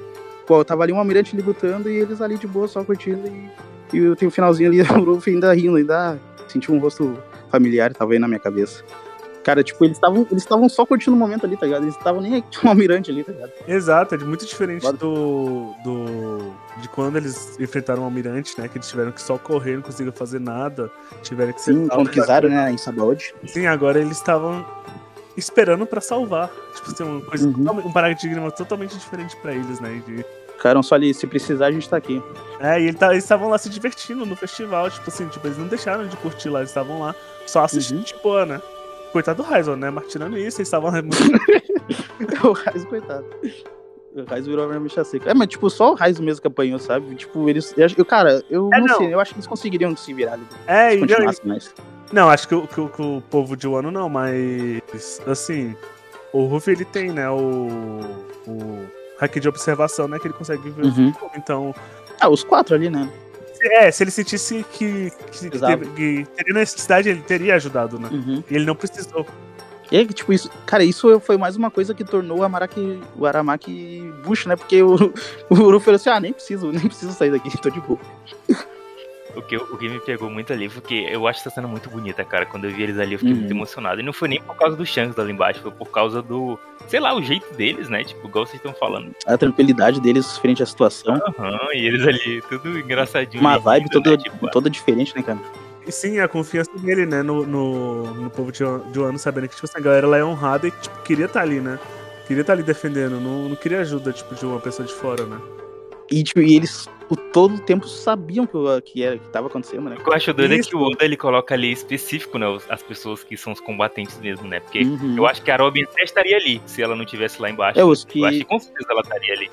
Pô, tava ali um almirante ali lutando e eles ali de boa, só curtindo e, e tem o finalzinho ali, o Uruf ainda rindo, ainda senti um rosto familiar, tava aí na minha cabeça. Cara, tipo, eles estavam eles estavam só curtindo o momento ali, tá ligado? Eles estavam nem aí que tinha um almirante ali, tá ligado? Exato, é muito diferente Pode- do, do. de quando eles enfrentaram o Almirante, né? Que eles tiveram que só correr, não conseguiram fazer nada. Tiveram que Sim, ser quando quiseram, né, em Sabaody. Sim, agora eles estavam esperando pra salvar. Tipo, assim, uma coisa, Uhum. um paradigma totalmente diferente pra eles, né? De- Ficaram só ali, se precisar, a gente tá aqui. É, e ele tá- eles estavam lá se divertindo no festival, tipo assim, tipo, eles não deixaram de curtir lá, eles estavam lá só assistindo Uhum. de boa, né? Coitado do Raizon, né? Martinando isso, eles estavam muito. o Raiz, coitado. O Raizo virou a bicha seca. É, mas tipo, só o Raizo mesmo que apanhou, sabe? Tipo, eles. Eu, cara, eu É, não, não. sei, eu acho que eles conseguiriam se virar ali. É, Se e continuasse mais. Não, acho que, o- que o- que o povo de Wano não, mas assim, o Ruffy ele tem, né, o, o hack de observação, né, que ele consegue ver. Uhum. Então, Ah, os quatro ali, né? É, se ele sentisse que, que, que teve- que teria necessidade, ele teria ajudado, né? Uhum. E ele não precisou. E aí, tipo, isso, cara, isso foi mais uma coisa que tornou o Amaraki, o Aramaki bucho, né? Porque o, o Uru falou assim, ah, nem preciso, nem preciso sair daqui, tô de boa. O que, o que me pegou muito ali foi que eu acho essa cena muito bonita, cara. Quando eu vi eles ali, eu fiquei Uhum. muito emocionado. E não foi nem por causa do Shanks lá embaixo, foi por causa do, sei lá, o jeito deles, né? Tipo, igual vocês estão falando. A tranquilidade deles frente à situação. Aham, e eles ali, tudo engraçadinho. Uma vibe rindo, toda, né? Tipo, toda diferente, né, cara? E sim, a confiança dele, né, no, no, no povo de, Wano, sabendo que, tipo assim, a galera lá é honrada e, tipo, queria estar ali, né? Queria estar ali defendendo, não, não queria ajuda, tipo, de uma pessoa de fora, né? E, tipo, e eles o, todo o tempo sabiam que, o- que, era, que tava acontecendo, né? O que eu acho doido é Isso. que o Oda ele coloca ali específico, né? As pessoas que são os combatentes mesmo, né? Porque Uhum. eu acho que a Robin até estaria ali se ela não tivesse lá embaixo. É, os que, Eu acho que com certeza ela estaria ali.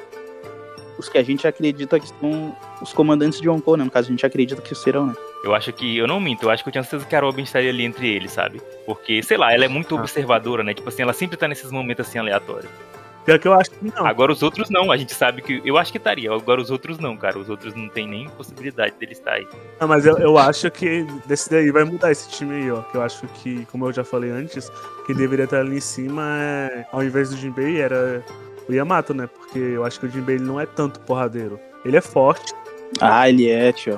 os que a gente acredita que são os comandantes de Yonkou, né? No caso, a gente acredita que serão, né? Eu acho que, eu não minto, eu acho que eu tinha certeza que a Robin estaria ali entre eles, sabe? Porque, sei lá, ela é muito Ah. observadora, né? Tipo assim, ela sempre tá nesses momentos assim aleatórios. Pior que eu acho que não. Agora os outros não, a gente sabe que. Eu acho que estaria, agora os outros não, cara. Os outros não tem nem possibilidade dele estar aí. Não, mas eu, eu acho que desse daí vai mudar esse time aí, ó. Que eu acho que, como eu já falei antes, quem deveria estar ali em cima, é, ao invés do Jinbei, era o Yamato, né? Porque eu acho que o Jinbei ele não é tanto porradeiro. Ele é forte. Ah, ele é, tio.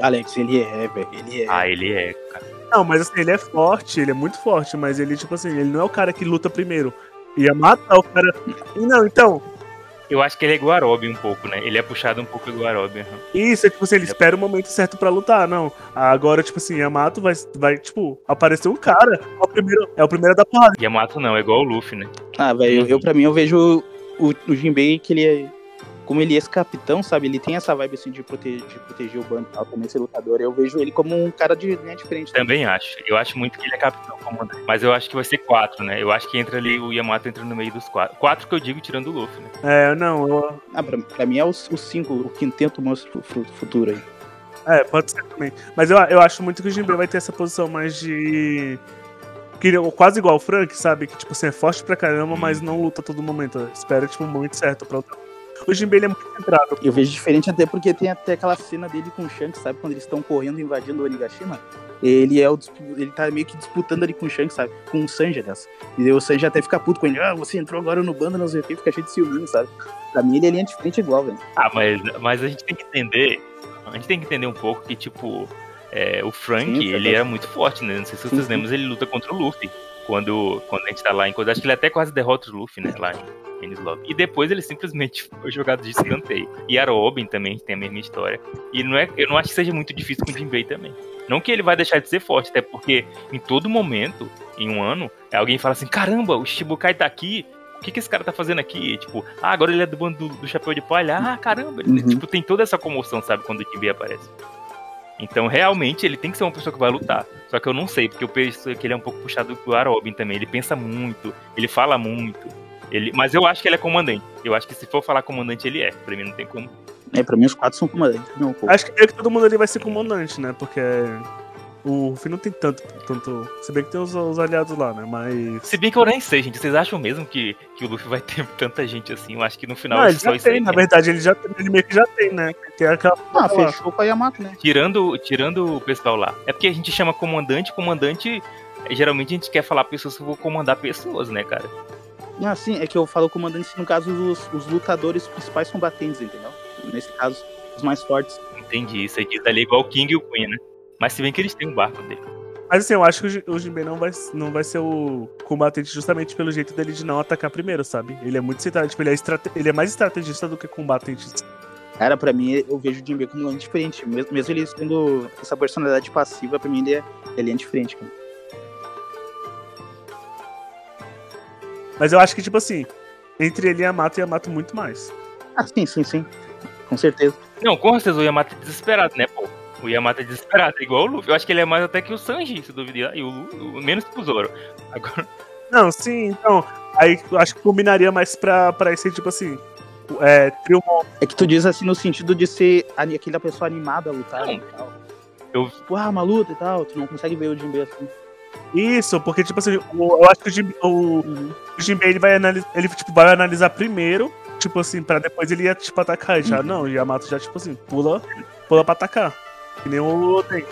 Alex, ele é, velho. Ele é. Ah, ele é, cara. Não, mas assim, ele é forte, ele é muito forte, mas ele, tipo assim, ele não é o cara que luta primeiro. Yamato é o cara. Não, então, Eu acho que ele é igual a Robin um pouco, né? Ele é puxado um pouco igual a Robin. aham. Isso, é tipo assim, ele espera o momento certo pra lutar, não. Agora, tipo assim, Yamato vai, vai tipo, aparecer um cara, é o primeiro, é o primeiro da porrada. Yamato não, é igual o Luffy, né? Ah, velho, eu, eu pra mim eu vejo o, o Jinbei que ele é. Como ele é esse capitão, sabe? Ele tem essa vibe assim de, prote- de proteger o bando e tal, também ser lutador. Eu vejo ele como um cara de linha diferente. Também acho. Eu acho muito que ele é capitão comandante. Mas eu acho que vai ser quatro, né? Eu acho que entra ali, o Yamato entra no meio dos quatro. Quatro que eu digo tirando o Luffy, né? É, não, eu, Ah, pra, pra mim é os, os cinco, o quinteto monstro fu- futuro aí. É, pode ser também. Mas eu, eu acho muito que o Jinbei vai ter essa posição mais de. Que, quase igual o Frank, sabe? Que, tipo assim, é forte pra caramba, mas não luta a todo momento. Espera, tipo, o momento certo pra lutar. O Jinbei ele é muito centrado. Eu vejo diferente até porque tem até aquela cena dele com o Shanks, sabe? Quando eles estão correndo, invadindo o Onigashima. Ele é o ele tá meio que disputando ali com o Shanks, sabe? Com o Sanji, aliás. E o Sanji até fica puto com ele. Ah, você entrou agora no bando, não sei o que, fica cheio de ciúminho, sabe? Pra mim ele é linha de frente igual, velho. Ah, mas, mas a gente tem que entender. A gente tem que entender um pouco que, tipo, é, o Frank, Sim, ele era muito forte, né? Não sei se vocês lembram, ele luta contra o Luffy. Quando, quando a gente tá lá em coisa. Acho que ele até quase derrota o Luffy, né? Lá em. E depois ele simplesmente foi jogado de escanteio. E a Robin também tem a mesma história. E não é, eu não acho que seja muito difícil com o Jinbei também. Não que ele vai deixar de ser forte, até porque em todo momento, em um ano, alguém fala assim: caramba, o Shibukai tá aqui. O que, que esse cara tá fazendo aqui? Tipo, ah, agora ele é do bando do, do chapéu de palha. Ah, caramba. Ele, Uhum. Tipo, tem toda essa comoção, sabe, quando o Jinbei aparece. Então, realmente, ele tem que ser uma pessoa que vai lutar. Só que eu não sei, porque eu penso que ele é um pouco puxado pro Arobin também. Ele pensa muito, ele fala muito. Ele... Mas eu acho que ele é comandante. Eu acho que se for falar comandante, ele é. Pra mim não tem como. É, pra mim os quatro são comandantes. Não. Acho que, é que todo mundo ali vai ser comandante, né? Porque o Ruffy não tem tanto. tanto se bem que tem os, os aliados lá, né? Mas. Se bem que eu nem sei, gente. Vocês acham mesmo que, que o Luffy vai ter tanta gente assim? Eu acho que no final Não, é ele só já isso aí. tem, na mesmo. verdade, ele já tem, ele meio que já tem, né? Tem aquela. Ah, fechou com a Yamato, né? Tirando, tirando o pessoal lá. É porque a gente chama comandante, comandante. é, Geralmente a gente quer falar pessoas que vão comandar pessoas, né, cara? Ah, sim, é que eu falo comandante, no caso, os, os lutadores principais combatentes, entendeu? Nesse caso, os mais fortes. Entendi. Isso aí diz ali igual o King e o Queen, né? Mas se bem que eles têm um barco dele. Mas assim, eu acho que o Ji- o Jinbei não vai, não vai ser o combatente justamente pelo jeito dele de não atacar primeiro, sabe? Ele é muito centrado, tipo, ele é, estrate... ele é mais estrategista do que combatente. Cara, pra mim, eu vejo o Jinbei como um diferente. Mesmo, mesmo ele tendo essa personalidade passiva, pra mim ele é, ele é diferente, cara. Mas eu acho que, tipo assim, entre ele e Yamato, Yamato muito mais. Ah, sim, sim, sim. Com certeza. Não, com certeza o Yamato é desesperado, né, pô? O Yamato é desesperado, é igual o Luffy. Eu acho que ele é mais até que o Sanji, se duvidar. E o, Lu- o menos que o Zoro. Agora, Não, sim, então. Aí eu acho que combinaria mais pra, pra esse, tipo assim. é, trio É que tu diz assim no sentido de ser aquela pessoa animada a lutar Não. e tal. Eu- Tipo, ah, uma luta e tal, tu não consegue ver o Jinbei assim. Isso, porque, tipo assim, o- eu acho que o, Jim, o, Uhum. o Jinbei, ele vai analisar, ele, tipo, vai analisar primeiro, tipo assim, pra depois ele ia, tipo, atacar. Já não, o Yamato já, tipo assim, pula, pula pra atacar. Que nem o Oden.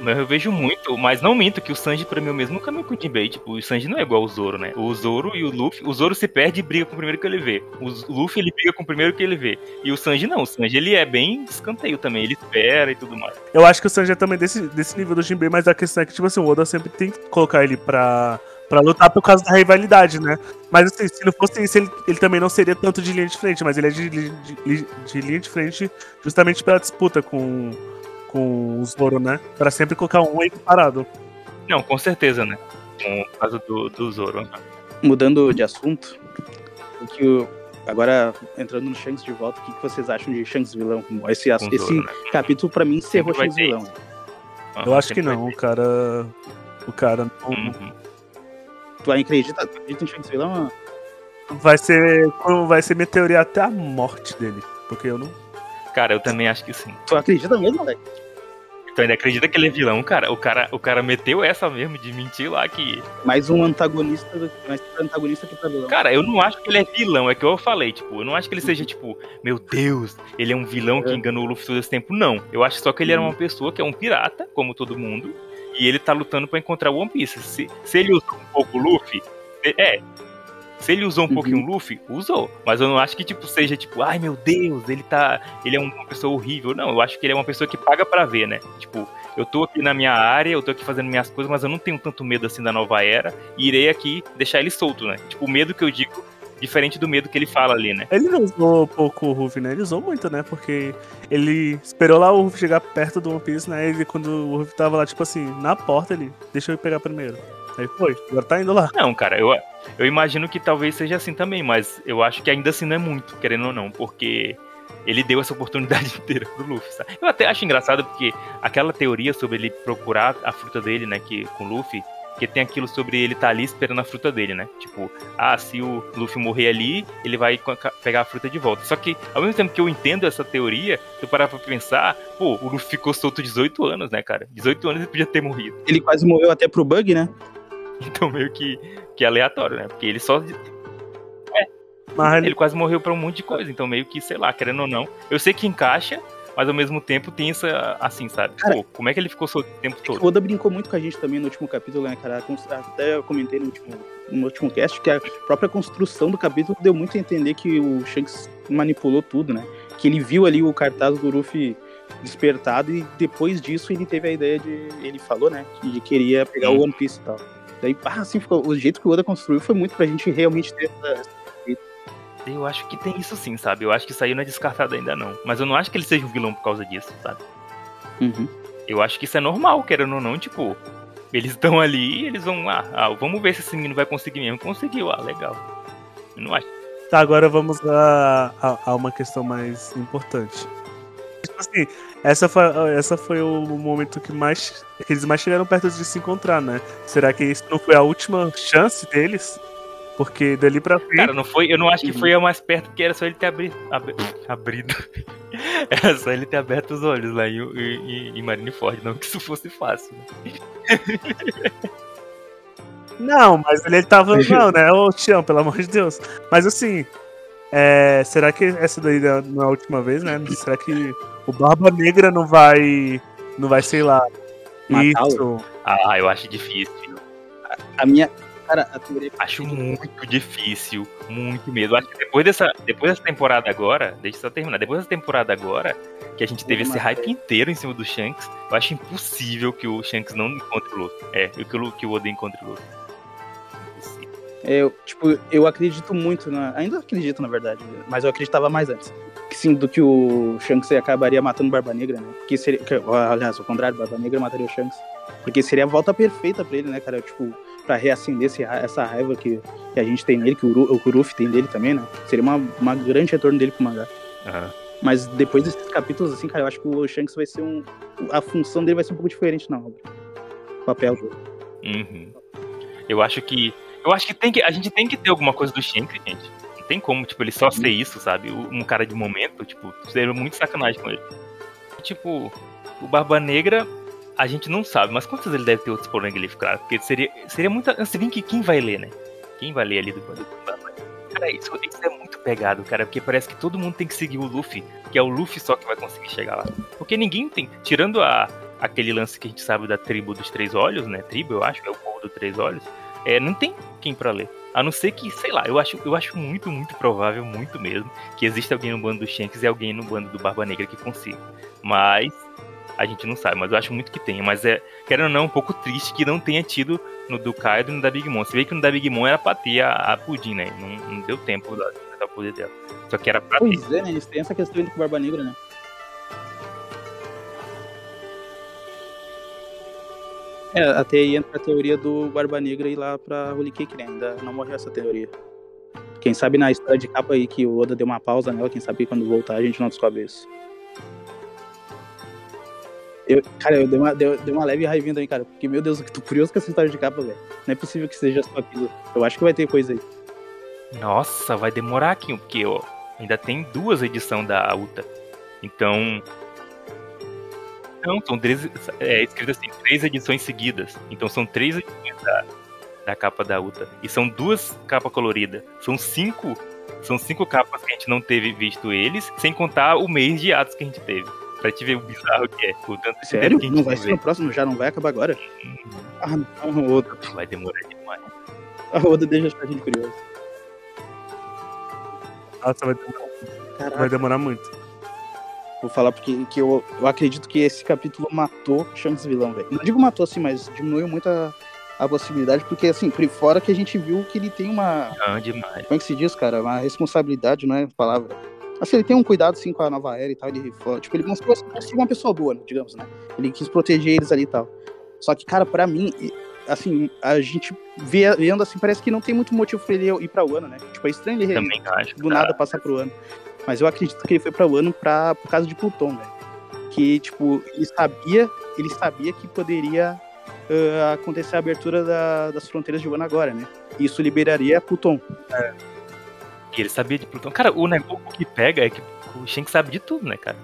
Mas eu vejo muito, mas não minto que o Sanji pra mim é o mesmo caminho que o Jinbei. Tipo, o Sanji não é igual ao Zoro, né? O Zoro e o Luffy, o Zoro se perde e briga com o primeiro que ele vê. O Luffy ele briga com o primeiro que ele vê. E o Sanji não, o Sanji ele é bem escanteio também, ele espera e tudo mais. Eu acho que o Sanji é também desse, desse nível do Jinbei, mas a questão é que, tipo assim, o Oda sempre tem que colocar ele pra, pra lutar por causa da rivalidade, né? Mas assim, se não fosse isso, ele, ele também não seria tanto de linha de frente, mas ele é de, de, de- de linha de frente justamente pela disputa com, com o Zoro, né? Pra sempre colocar um equiparado. Não, com certeza, né? Com o caso do, do Zoro. Mudando de assunto, o que o- agora entrando no Shanks de volta, o que, que vocês acham de Shanks vilão? Esse, as- Com o esse Zoro, né? capítulo pra mim encerrou Shanks vilão. Eu acho que não, o cara. O cara não. Uhum. Tu acredita, tu acredita em Shanks vilão? Vai ser. Vai ser minha teoria até a morte dele. Porque eu não. Cara, eu também acho que sim. Tu acredita mesmo, velho? Tu ainda acredita que ele é vilão, cara? O cara, o cara meteu essa mesmo de mentir lá que. Mais um antagonista, mais um antagonista que pra vilão. Cara, eu não acho que ele é vilão, é que eu falei, tipo, eu não acho que ele seja, tipo, meu Deus, ele é um vilão que É. enganou o Luffy todo esse tempo. Não. Eu acho só que ele era uma pessoa que é um pirata, como todo mundo, e ele tá lutando pra encontrar o One Piece. Se, se ele usou um pouco o Luffy, é. Se ele usou um Uhum. pouquinho o Luffy, usou. Mas eu não acho que, tipo, seja, tipo, ai meu Deus, ele tá. Ele é uma pessoa horrível. Não, eu acho que ele é uma pessoa que paga pra ver, né? Tipo, eu tô aqui na minha área, eu tô aqui fazendo minhas coisas, mas eu não tenho tanto medo assim da nova era. E irei aqui deixar ele solto, né? Tipo, o medo que eu digo, diferente do medo que ele fala ali, né? Ele não usou pouco o Ruffy, né? Ele usou muito, né? Porque ele esperou lá o Ruffy chegar perto do One Piece, né? E quando o Ruffy tava lá, tipo assim, na porta, ele deixa eu pegar primeiro. Aí foi, agora tá indo lá. Não, cara, eu, eu imagino que talvez seja assim também, mas eu acho que ainda assim não é muito, querendo ou não, porque ele deu essa oportunidade inteira pro Luffy, sabe? Eu até acho engraçado porque aquela teoria sobre ele procurar a fruta dele, né, que, com o Luffy, que tem aquilo sobre ele estar ali esperando a fruta dele, né? Tipo, ah, se o Luffy morrer ali, ele vai pegar a fruta de volta. Só que, ao mesmo tempo que eu entendo essa teoria, se eu parar pra pensar, pô, o Luffy ficou solto 18 anos, né, cara? 18 anos ele podia ter morrido. Ele quase morreu até pro Bug, né? Então meio que, que é aleatório, né? Porque ele só Mas ele, Ele quase morreu pra um monte de coisa, então meio que, sei lá, querendo ou não. Eu sei que encaixa, mas ao mesmo tempo tem essa, assim, sabe? Cara, Pô, como é que ele ficou solto o tempo O todo? Oda brincou muito com a gente também no último capítulo, né, cara? Até eu comentei no último, no último cast que a própria construção do capítulo deu muito a entender que o Shanks manipulou tudo, né? Que ele viu ali o cartaz do Luffy despertado e depois disso ele teve a ideia de. Ele falou, né? De que queria pegar o One Piece e tal. Daí, ah, assim, ficou, o jeito que o Oda construiu foi muito pra gente realmente ter essa. Eu acho que tem isso sim, sabe? Eu acho que isso aí não é descartado ainda não. Mas eu não acho que ele seja um vilão por causa disso, sabe? Uhum. Eu acho que isso é normal, querendo ou não, tipo... Eles estão ali e eles vão, ah, ah, vamos ver se esse menino vai conseguir mesmo. Conseguiu, ah, legal. Eu não acho. Tá, agora vamos a, a, a uma questão mais importante. Tipo assim, essa foi, essa foi o momento que mais que eles mais chegaram perto de se encontrar, né? Será que isso não foi a última chance deles? Porque dali pra frente. Cara, não foi, eu não acho que foi a mais perto, porque era só ele ter abri, ab- abrido. Era só ele ter aberto os olhos lá em, em, em Marineford, não que isso fosse fácil. né? Não, mas ele tava. Não, né? Ô, Tião, pelo amor de Deus. Mas assim. é, será que essa daí não é a última vez, né? Será que o Barba Negra não vai. Não vai, sei lá. Matá-lo? Isso. Ah, eu acho difícil. A minha. Cara. Acho muito difícil, muito mesmo. Acho que depois dessa, depois dessa temporada agora, deixa eu só terminar, depois dessa temporada agora, que a gente teve esse hype inteiro em cima do Shanks, eu acho impossível que o Shanks não encontre o Luffy. É, que o, que o Oda encontre o Luffy. É, eu, tipo, eu acredito muito, na, ainda acredito na verdade, mas eu acreditava mais antes. Que sim, do que o Shanks acabaria matando Barba Negra, né? Que seria, que, aliás, ao contrário, Barba Negra mataria o Shanks. Porque seria a volta perfeita pra ele, né, cara? Tipo, pra reacender esse essa raiva que, que a gente tem nele, que o, Uru- o Ruffy tem dele também, né? Seria uma, uma grande retorno dele pro mangá. Aham. Mas depois desses capítulos, assim, cara, eu acho que o Shanks vai ser um. A função dele vai ser um pouco diferente na obra. O papel dele. Uhum. Eu acho que. Eu acho que tem que. A gente tem que ter alguma coisa do Shanks, gente. Não tem como, tipo, ele só ser isso, sabe? Um cara de momento, tipo, seria muito sacanagem com ele. Tipo, o Barba Negra, a gente não sabe, mas quantos ele deve ter outros poneglyphs, claro? Porque seria, seria muito. Se bem que quem vai ler, né? Quem vai ler ali do bando? Cara, isso, isso é muito pegado, cara, porque parece que todo mundo tem que seguir o Luffy, que é o Luffy só que vai conseguir chegar lá. Porque ninguém tem. Tirando a, aquele lance que a gente sabe da tribo dos três olhos, né? Tribo, eu acho, é o povo dos três olhos. É, não tem quem para ler. A não ser que, sei lá, eu acho, eu acho muito, muito provável, muito mesmo, que exista alguém no bando do Shanks e alguém no bando do Barba Negra que consiga. Mas a gente não sabe, mas eu acho muito que tenha. Mas é, querendo ou não, um pouco triste que não tenha tido no do Kaido e no da Big Mom. Você vê que no da Big Mom era pra ter a, a Pudim, né? Não, não deu tempo da, da poder dela. Só que era pra Pois ter. é, né? Eles têm essa questão com o Barba Negra, né? É, até aí entra a teoria do Barba Negra ir lá pra Holy Cake, né? Ainda não morreu essa teoria. Quem sabe na história de capa aí que o Oda deu uma pausa nela, quem sabe quando voltar a gente não descobre isso. Eu, cara, eu dei uma, dei, dei uma leve raivinha também, cara. Porque, meu Deus, eu tô curioso com essa história de capa, velho. Não é possível que seja só aquilo. Eu acho que vai ter coisa aí. Nossa, vai demorar aqui, porque ó, ainda tem duas edições da UTA. Então. Não, são três, é, escrito assim, três edições seguidas. Então são três edições da, da capa da UTA. E são duas capas coloridas. São cinco. São cinco capas que a gente não teve visto eles, sem contar o mês de atos que a gente teve. Pra te ver o bizarro que é. O tanto Sério? tempo que a gente Não vai ser vê. no próximo? Já não vai acabar agora? Ah, não, o Oda. Vai demorar demais. A Oda deixa a gente curioso. Nossa, vai demorar, Caraca. vai demorar muito. Vou falar porque que eu, eu acredito que esse capítulo matou Shanks vilão, velho. Não digo matou assim, mas diminuiu muito a, a possibilidade, porque assim, por fora que a gente viu que ele tem uma. Não, demais. Como é que se diz, cara? Uma responsabilidade, não é a palavra. Assim, ele tem um cuidado sim com a nova era e tal. Ele, tipo, ele mostrou assim, uma pessoa boa, né, digamos, né? Ele quis proteger eles ali e tal. Só que, cara, pra mim, e- assim, a gente vê, vendo assim, parece que não tem muito motivo pra ele ir pra Wano, né? Tipo, é estranho ele Também acho. do nada passar pro ano. Mas eu acredito que ele foi pra Wano pra, por causa de Pluton, velho. Que, tipo, ele sabia, ele sabia que poderia ah, acontecer a abertura da- das fronteiras de Wano agora, né? Isso liberaria Pluton. Que ele sabia de Plutão. Cara, o negócio que pega é que o Shanks sabe de tudo, né, cara?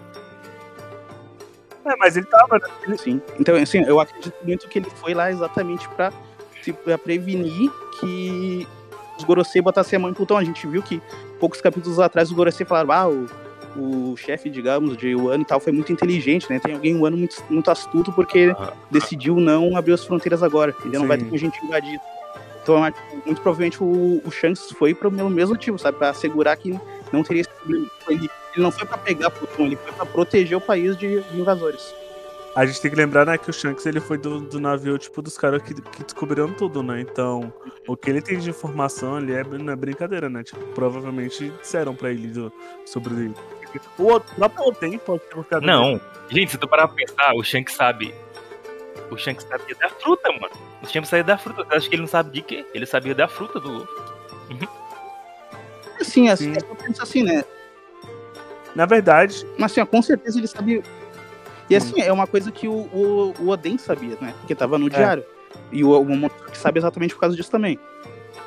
É, mas ele tava, né? Ele- Sim. Então, assim, eu acredito muito que ele foi lá exatamente pra, se- pra prevenir que os Gorosei botassem a mão em Plutão. A gente viu que poucos capítulos atrás os Gorosei falaram, ah, o, o chefe, digamos, de Wano e tal foi muito inteligente, né? Tem alguém Wano muito, muito astuto porque Ah, decidiu não abrir as fronteiras agora. Entendeu? Não vai ter gente invadida. Então, muito provavelmente o, o Shanks foi pro- pelo mesmo motivo, sabe? Pra assegurar que não teria esse problema. Ele, ele não foi pra pegar Plutão, ele foi pra proteger o país de, de invasores. A gente tem que lembrar, né, que o Shanks ele foi do, do navio, tipo, dos caras que, que descobriram tudo, né? Então, o que ele tem de informação ali é, não é brincadeira, né? Tipo, provavelmente disseram pra ele do- sobre. O outro- o próprio Oden pode ter. Não, gente, se tu parar pra pensar, o Shanks sabe. O Shanks sabia da fruta, mano. O Shanks sabia da fruta. Você acha que ele não sabe de quê? Ele sabia da fruta do Luffy. Assim, assim, Sim. é só pensa assim, né? Na verdade, Mas assim, ó, com certeza ele sabia. E assim, é uma coisa que o, o, o Oden sabia, né? Porque tava no diário. E o, o Momonosuke sabe exatamente por causa disso também.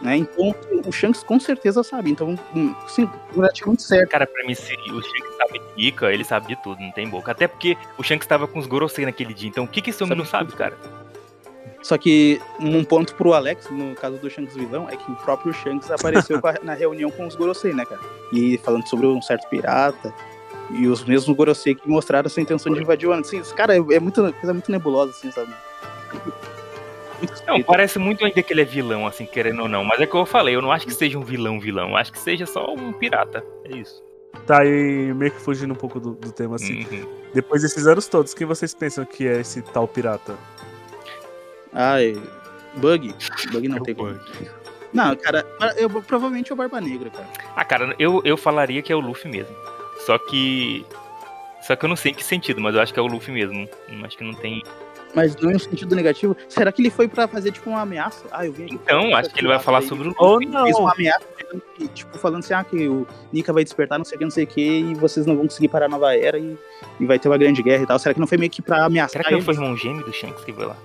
Né? Então, o Shanks com certeza sabe. Então, hum, sim, praticamente certo. Cara, pra mim, se o Shanks sabe de Ica, ele sabe de tudo, não tem boca. Até porque o Shanks tava com os Gorosei naquele dia. Então, o que que esse homem Sabe não sabe, tudo. cara? Só que um ponto pro Alex, no caso do Shanks vilão, é que o próprio Shanks apareceu na reunião com os Gorosei, né, cara? E falando sobre um certo pirata. E os mesmos Gorosei que mostraram essa intenção de invadir o ano. Assim, cara, é, é muito, coisa muito nebulosa, assim, sabe? Não, parece muito ainda que ele é vilão, assim, querendo ou não. Mas é que eu falei, eu não acho que seja um vilão vilão. Eu acho que seja só um pirata. É isso. tá aí meio que fugindo um pouco do, do tema, assim. Uhum. Depois desses anos todos, quem vocês pensam que é esse tal pirata? Ai, Bug. Bug não É tem como. Bug. Não, cara, eu, provavelmente é o Barba Negra, cara. Ah, cara, eu, eu falaria que é o Luffy mesmo. Só que. Só que eu não sei em que sentido, mas eu acho que é o Luffy mesmo. Não- Acho que não tem. Mas não em um sentido negativo. Será que ele foi pra fazer, tipo, uma ameaça? Ah, eu vim aqui. Então, acho que ele vai falar sobre o Ou não? Fez uma ameaça, tipo, falando assim, ah, que o Nika vai despertar, não sei o que, não sei o que, e vocês não vão conseguir parar a nova era e, e vai ter uma grande guerra e tal. Será que não foi meio que pra ameaçar Será que não foi o irmão gêmeo do Shanks que foi lá?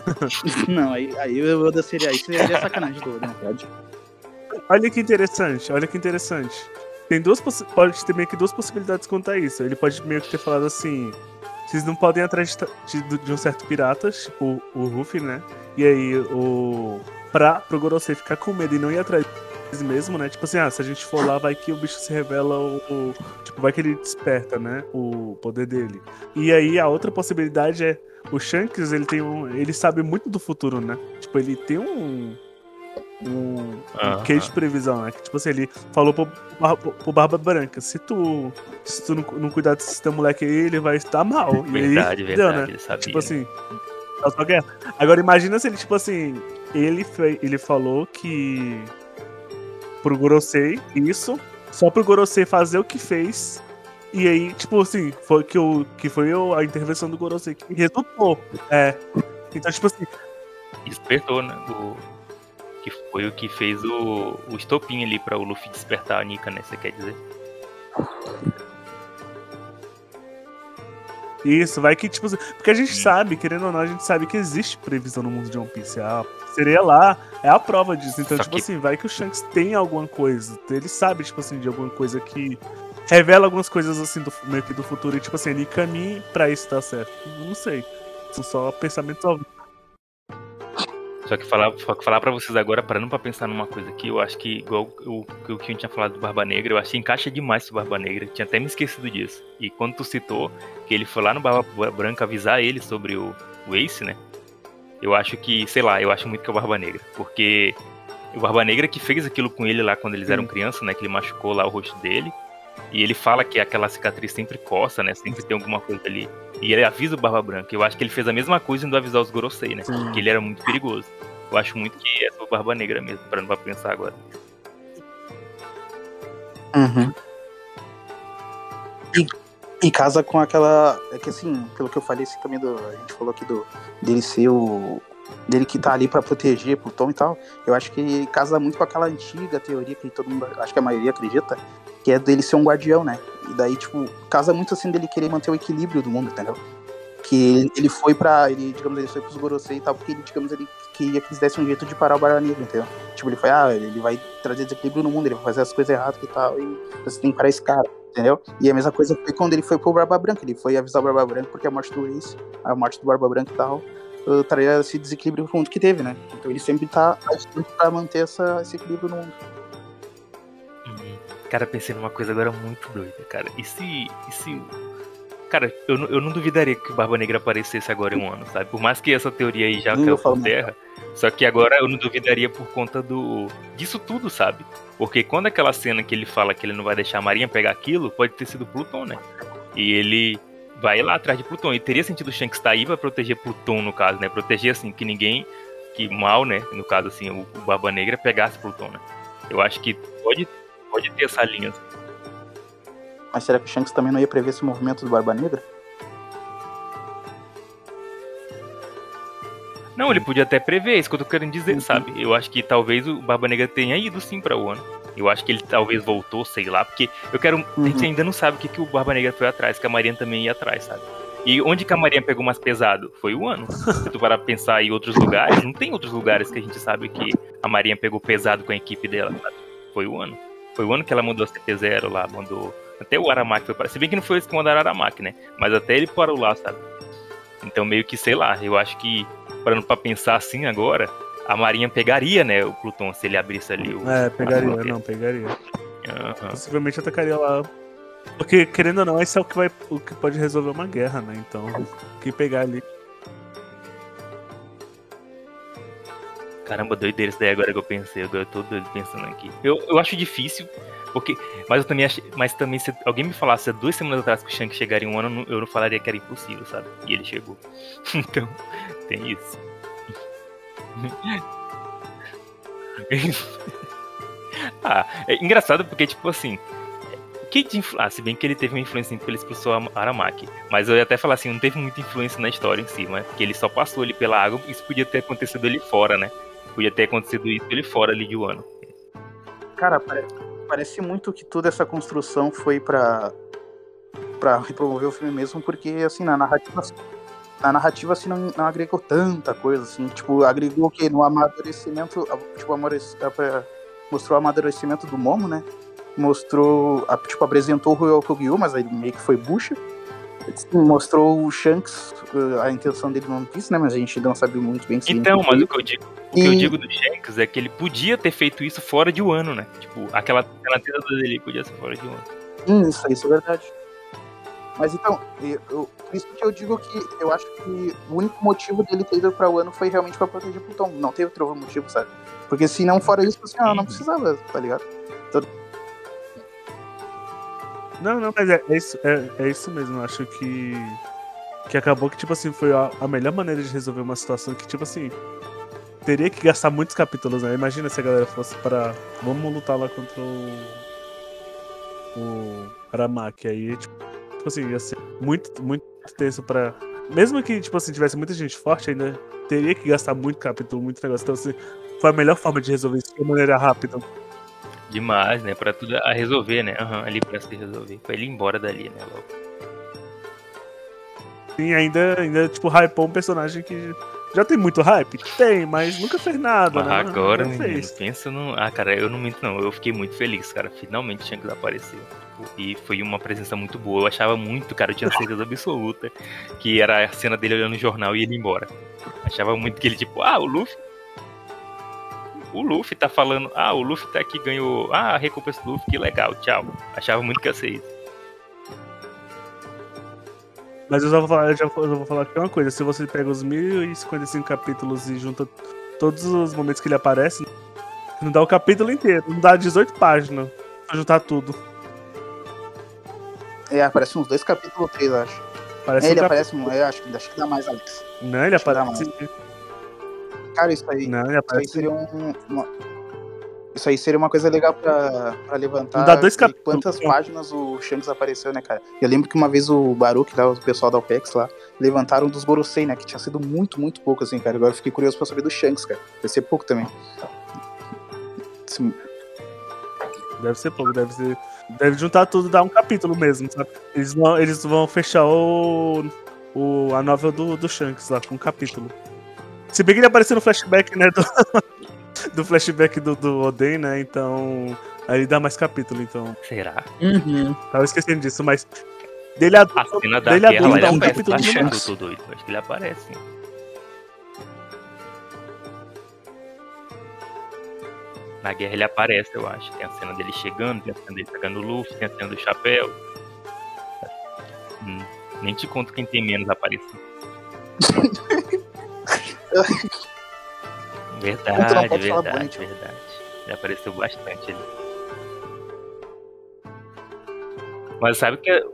Não, aí, aí eu vou seria, aí seria sacanagem do, né, pode. olha que interessante, olha que interessante. Tem duas pode ter meio que duas possibilidades quanto a isso. Ele pode meio que ter falado assim: vocês não podem ir atrás de, de, de um certo pirata, tipo o Ruffy, né? E aí o. Pra, pro Gorosei ficar com medo e não ir atrás mesmo, né? Tipo assim, ah, se a gente for lá, vai que o bicho se revela o, o, Tipo, vai que ele desperta, né? O poder dele. E aí a outra possibilidade é. O Shanks, ele tem um. Ele sabe muito do futuro, né? Tipo, ele tem um. Um, um queijo de previsão, né? Que, tipo assim, ele falou pro, pro, pro Barba Branca: se tu, se tu não, não cuidar desse teu moleque aí, ele vai estar mal. Verdade, e aí, verdade, deu, né? ele sabia. Tipo assim. Agora imagina se ele, tipo assim, ele, fez, ele falou que pro Gorosei isso, só pro Gorosei fazer o que fez. E aí, tipo assim, foi que, o, que foi a intervenção do Gorosei que resultou. É. Então, tipo assim. Despertou, né? O, que foi o que fez o, o estopim ali pra o Luffy despertar a Nika, né? Você quer dizer? Isso, vai que, tipo, porque a gente sabe, querendo ou não, a gente sabe que existe previsão no mundo de One Piece. A seria lá, é a prova disso. Então, Só tipo que... assim, vai que o Shanks tem alguma coisa. Ele sabe, tipo assim, de alguma coisa que revela algumas coisas assim do meio que do futuro e tipo assim, ele caminha para isso dar certo. Não sei. São só pensamentos óbvios. Só que falar, falar pra vocês agora, parando pra pensar numa coisa aqui, eu acho que, igual o, o que eu tinha falado do Barba Negra, eu acho que encaixa demais o Barba Negra. Tinha até me esquecido disso. E quando tu citou que ele foi lá no Barba Branca avisar ele sobre o, o Ace, né? Eu acho que, sei lá, eu acho muito que é o Barba Negra. Porque o Barba Negra que fez aquilo com ele lá quando eles eram crianças, né? Que ele machucou lá o rosto dele. E ele fala que aquela cicatriz sempre coça, né? Sempre tem alguma coisa ali. E ele avisa o Barba Branca. Eu acho que ele fez a mesma coisa indo avisar os Gorosei, né? Sim. Que ele era muito perigoso. Eu acho muito que é o Barba Negra mesmo, pra não pensar agora. Uhum. E, e, casa com aquela. É que assim, pelo que eu falei assim, também do. A gente falou aqui do. dele ser o. dele que tá ali para proteger Plutão e tal. Eu acho que casa muito com aquela antiga teoria que todo mundo. Acho que a maioria acredita. Que é dele ser um guardião, né? E daí, tipo, casa muito assim dele querer manter o equilíbrio do mundo, entendeu? Que ele foi para ele, digamos, ele foi pros Gorosei e tal, porque ele, digamos, ele queria que eles dessem um jeito de parar o Barba Negra, entendeu? Tipo, ele foi, ah, ele vai trazer desequilíbrio no mundo, ele vai fazer as coisas erradas e tal, e você tem que parar esse cara, entendeu? E a mesma coisa foi quando ele foi pro Barba Branca, ele foi avisar o Barba Branca porque a morte do Ace, a morte do Barba Branca e tal, uh, traria esse desequilíbrio pro mundo que teve, né? Então ele sempre tá pra manter essa, esse equilíbrio no mundo. Uhum. Cara, pensei numa coisa agora muito doida, cara. E se, e se Cara, eu, eu não duvidaria que o Barba Negra aparecesse agora em um ano, sabe? Por mais que essa teoria aí já caiu por terra. Só que agora eu não duvidaria por conta do disso tudo, sabe? Porque quando aquela cena que ele fala que ele não vai deixar a Marinha pegar aquilo, pode ter sido Pluton, né? E ele vai lá atrás de Pluton. E teria sentido o Shanks estar aí pra proteger Pluton, no caso, né? Proteger, assim, que ninguém, que mal, né? No caso, assim, o, o Barba Negra pegasse Pluton, né? Eu acho que pode, pode ter essa linha. Assim. Mas será que o Shanks também não ia prever esse movimento do Barba Negra? Não, ele podia até prever, isso que eu tô querendo dizer, uhum. sabe? Eu acho que talvez o Barba Negra tenha ido sim pra Wano. Eu acho que ele talvez voltou, sei lá, porque eu quero. Uhum. A gente uhum. ainda não sabe o que, que o Barba Negra foi atrás, que a Marinha também ia atrás, sabe? E onde que a Marinha pegou mais pesado? Foi o ano. Se tu parar pra pensar em outros lugares, não tem outros lugares que a gente sabe que a Marinha pegou pesado com a equipe dela, sabe? Foi o ano. Foi o ano que ela mandou a CP0 lá, mandou até o Aramaki foi para. Se bem que não foi eles que mandaram Aramaki, né? Mas até ele parou lá, sabe? Então meio que, sei lá, eu acho que, parando pra pensar assim agora, a Marinha pegaria, né, o Pluton se ele abrisse ali o. É, pegaria, não, pegaria. Uhum. Possivelmente atacaria lá. Porque, querendo ou não, esse é o que, vai, o que pode resolver uma guerra, né? Então, o que pegar ali. Caramba, doideira isso daí agora que eu pensei. Agora eu tô doido pensando aqui. Eu, eu acho difícil, porque. Mas eu também achei. Mas também, se alguém me falasse há duas semanas atrás que o Shank chegaria em um ano, eu não falaria que era impossível, sabe? E ele chegou. então, tem isso. ah, é engraçado porque, tipo assim. Que. Ah, se bem que ele teve uma influência porque ele expulsou a Aramaki. Mas eu ia até falar assim, não teve muita influência na história em si, né? Porque ele só passou ali pela água, isso podia ter acontecido ali fora, né? Podia ter acontecido isso ele fora de Wano. Cara, parece, parece muito que toda essa construção foi para para repromover o filme mesmo, porque assim, na narrativa na narrativa assim não, não agregou tanta coisa assim, tipo, agregou o quê? No amadurecimento, tipo, mostrou o amadurecimento do Momo, né? Mostrou, a- tipo, apresentou o Ryokugyu, mas aí meio que foi bucha. Mostrou o Shanks, uh, a intenção dele no One Piece, né? Mas a gente não sabe muito bem se ele Então, mas o que eu digo, o que eu E- digo do Shanks é que ele podia ter feito isso fora de Wano, né? Tipo, aquela tenda dele podia ser fora de Wano. Hum, isso, isso é verdade. Mas então, eu, eu- por isso que eu digo que eu acho que o único motivo dele ter ido pra Wano foi realmente pra proteger Plutão. Não teve outro motivo, sabe? Porque se não fora isso, assim, ah, não precisava, tá ligado? Não, não, mas é, é isso, é, é isso mesmo. Eu acho que. Que acabou que, tipo assim, foi a, a melhor maneira de resolver uma situação que, tipo assim. Teria que gastar muitos capítulos, né? Imagina se a galera fosse para. Vamos lutar lá contra o. O Aramaki. Aí, tipo, tipo assim, ia ser muito, muito tenso pra. Mesmo que, tipo assim, tivesse muita gente forte, ainda teria que gastar muito capítulo, muito negócio. Então, assim, foi a melhor forma de resolver isso de maneira rápida. Demais, né? Pra tudo a resolver, né? Aham, ali pra se resolver. Pra ele ir embora dali, né? Logo. Sim, ainda, ainda, tipo, hypou um personagem que já tem muito hype? Tem, mas nunca fez nada, né? agora, Nunca menino, fez. pensa no. Ah, cara, eu não minto, não. Eu fiquei muito feliz, cara. Finalmente Shanks apareceu. Tipo, E foi uma presença muito boa. Eu achava muito, cara, eu tinha certeza absoluta que era a cena dele olhando o jornal e ele ir embora. Achava muito que ele, tipo, ah, o Luffy. O Luffy tá falando, ah, o Luffy tá aqui, ganhou. Ah, a recompensa do Luffy, que legal, tchau. Achava muito que ia ser isso. Mas eu já vou falar, eu já vou, eu vou falar aqui uma coisa. Se você pega os 1055 capítulos e junta todos os momentos que ele aparece, não dá o capítulo inteiro, não dá 18 páginas pra juntar tudo. É, aparece uns dois capítulos, três, eu acho. Parece É, ele um cap- aparece, um- eu acho, que- acho que dá mais, Alex. Não, ele acho aparece. Cara, isso aí, Não, isso aí seria um, uma... Isso aí seria uma coisa legal pra, pra levantar. Dá dois capítulos. Quantas páginas o Shanks apareceu, né, cara? Eu lembro que uma vez o Baruch, lá, o pessoal da OPEX lá, levantaram dos Gorosei, né? Que tinha sido muito, muito pouco, assim, cara. Agora eu fiquei curioso pra saber do Shanks, cara. Vai ser pouco também. Esse- Deve ser pouco, deve ser. Deve juntar tudo e dar um capítulo mesmo, sabe? Eles vão, eles vão fechar o, o, a novel do, do Shanks lá, com um capítulo. Se bem que ele apareceu no flashback, né? Do, do flashback do, do Oden, né? Então. Aí dá mais capítulo, então. Será? Tava esquecendo disso, mas. Dele A adulto. cena da Dele guerra adulto dá ele um aparece. capítulo Tá Shanks. tô doido. Acho que ele aparece. Na guerra ele aparece, eu acho. Tem a cena dele chegando, tem a cena dele pegando o Luffy, tem a cena do chapéu. Hum, nem te conto quem tem menos aparecido. Verdade, verdade, verdade. Ele apareceu bastante ali. Mas sabe o que é.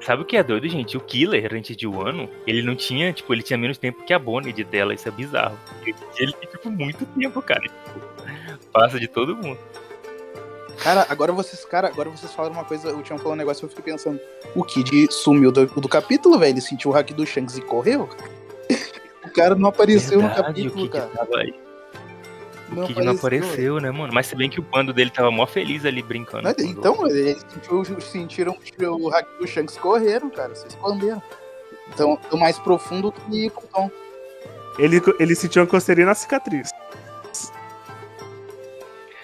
Sabe o que é doido, gente? O Killer, antes de Wano, ele não tinha, tipo, ele tinha menos tempo que a Bonnie de dela, isso é bizarro. Porque ele tem, tipo, muito tempo, cara. Tipo, passa de todo mundo. Cara, agora vocês, cara, agora vocês falaram uma coisa, o Tião falou um negócio, eu fiquei pensando. O Kid sumiu do, do capítulo, velho. Ele sentiu o hack do Shanks e correu. O cara não apareceu no Verdade, o capítulo, Kid cara. tava aí. O Kid não apareceu, né, mano? Mas se bem que o bando dele tava mó feliz ali brincando. Mas, então, eles sentiu- sentiram o hack do Shanks correram, cara. Se esconderam. Então, tô mais profundo que Plutão. Ele, ele sentiu uma coceirinha na cicatriz.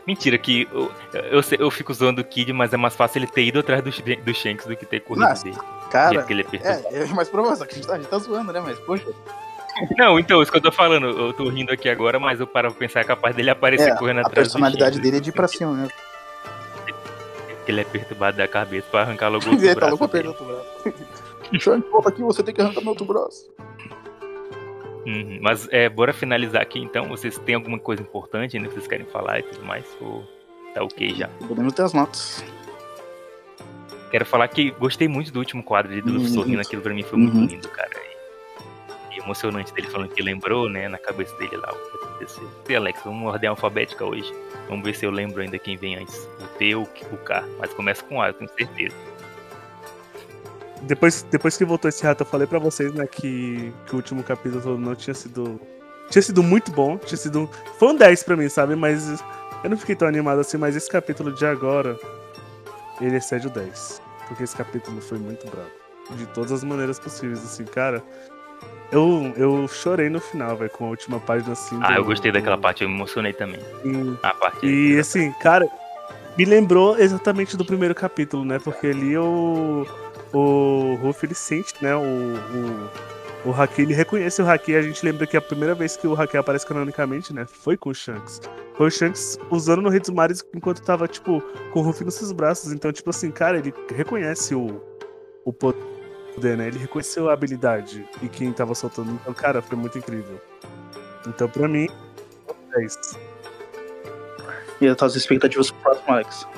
Mentira, que eu, eu, eu fico zoando o Kid, mas é mais fácil ele ter ido atrás do, do Shanks do que ter corrido Nossa, dele. Cara, que é é, é mais provável, só que a gente, tá, a gente tá zoando, né? Mas, poxa. Não, então, isso que eu tô falando, eu tô rindo aqui agora, mas eu paro pra pensar é capaz dele aparecer É, correndo a atrás personalidade do dele é de ir pra cima mesmo. Ele é perturbado da cabeça pra arrancar logo o tá braço louco pra outro braço. Shanks, volta aqui, você tem que arrancar meu outro braço. Uhum, Mas é, bora finalizar aqui então. Vocês têm alguma coisa importante ainda que vocês querem falar e tudo mais? Ou tá ok já? Podemos ter as notas. Quero falar que gostei muito do último quadro de Uhum. sorrindo, aquilo pra mim foi muito Uhum. lindo, cara. Emocionante dele falando que lembrou, né, na cabeça dele lá o que aconteceu. E Alex, vamos ordem alfabética hoje. Vamos ver se eu lembro ainda quem vem antes. O T ou o K. Mas começa com A, eu tenho certeza. Depois, depois que voltou esse rato, eu falei pra vocês, né, que, que o último capítulo não tinha sido. Tinha sido muito bom, tinha sido. Foi um 10 pra mim, sabe? Mas eu não fiquei tão animado assim, mas esse capítulo de agora, ele excede o 10. Porque esse capítulo foi muito bravo. De todas as maneiras possíveis, assim, cara. Eu, eu chorei no final, velho, com a última página assim. Ah, do- eu gostei daquela parte, eu me emocionei também. Sim. A parte E assim, cara, me lembrou exatamente do primeiro capítulo, né? Porque ali o. O Ruff ele sente, né? O. O, o Haki, ele reconhece o Haki. A gente lembra que a primeira vez que o Haki aparece canonicamente, né? Foi com o Shanks. Foi o Shanks usando no Mares enquanto tava, tipo, com o Ruff nos seus braços. Então, tipo assim, cara, ele reconhece o, o poder, né? Ele reconheceu a habilidade e quem tava soltando. Então, cara, foi muito incrível. Então, pra mim, é isso. E as tuas expectativas pro próximo, Alex?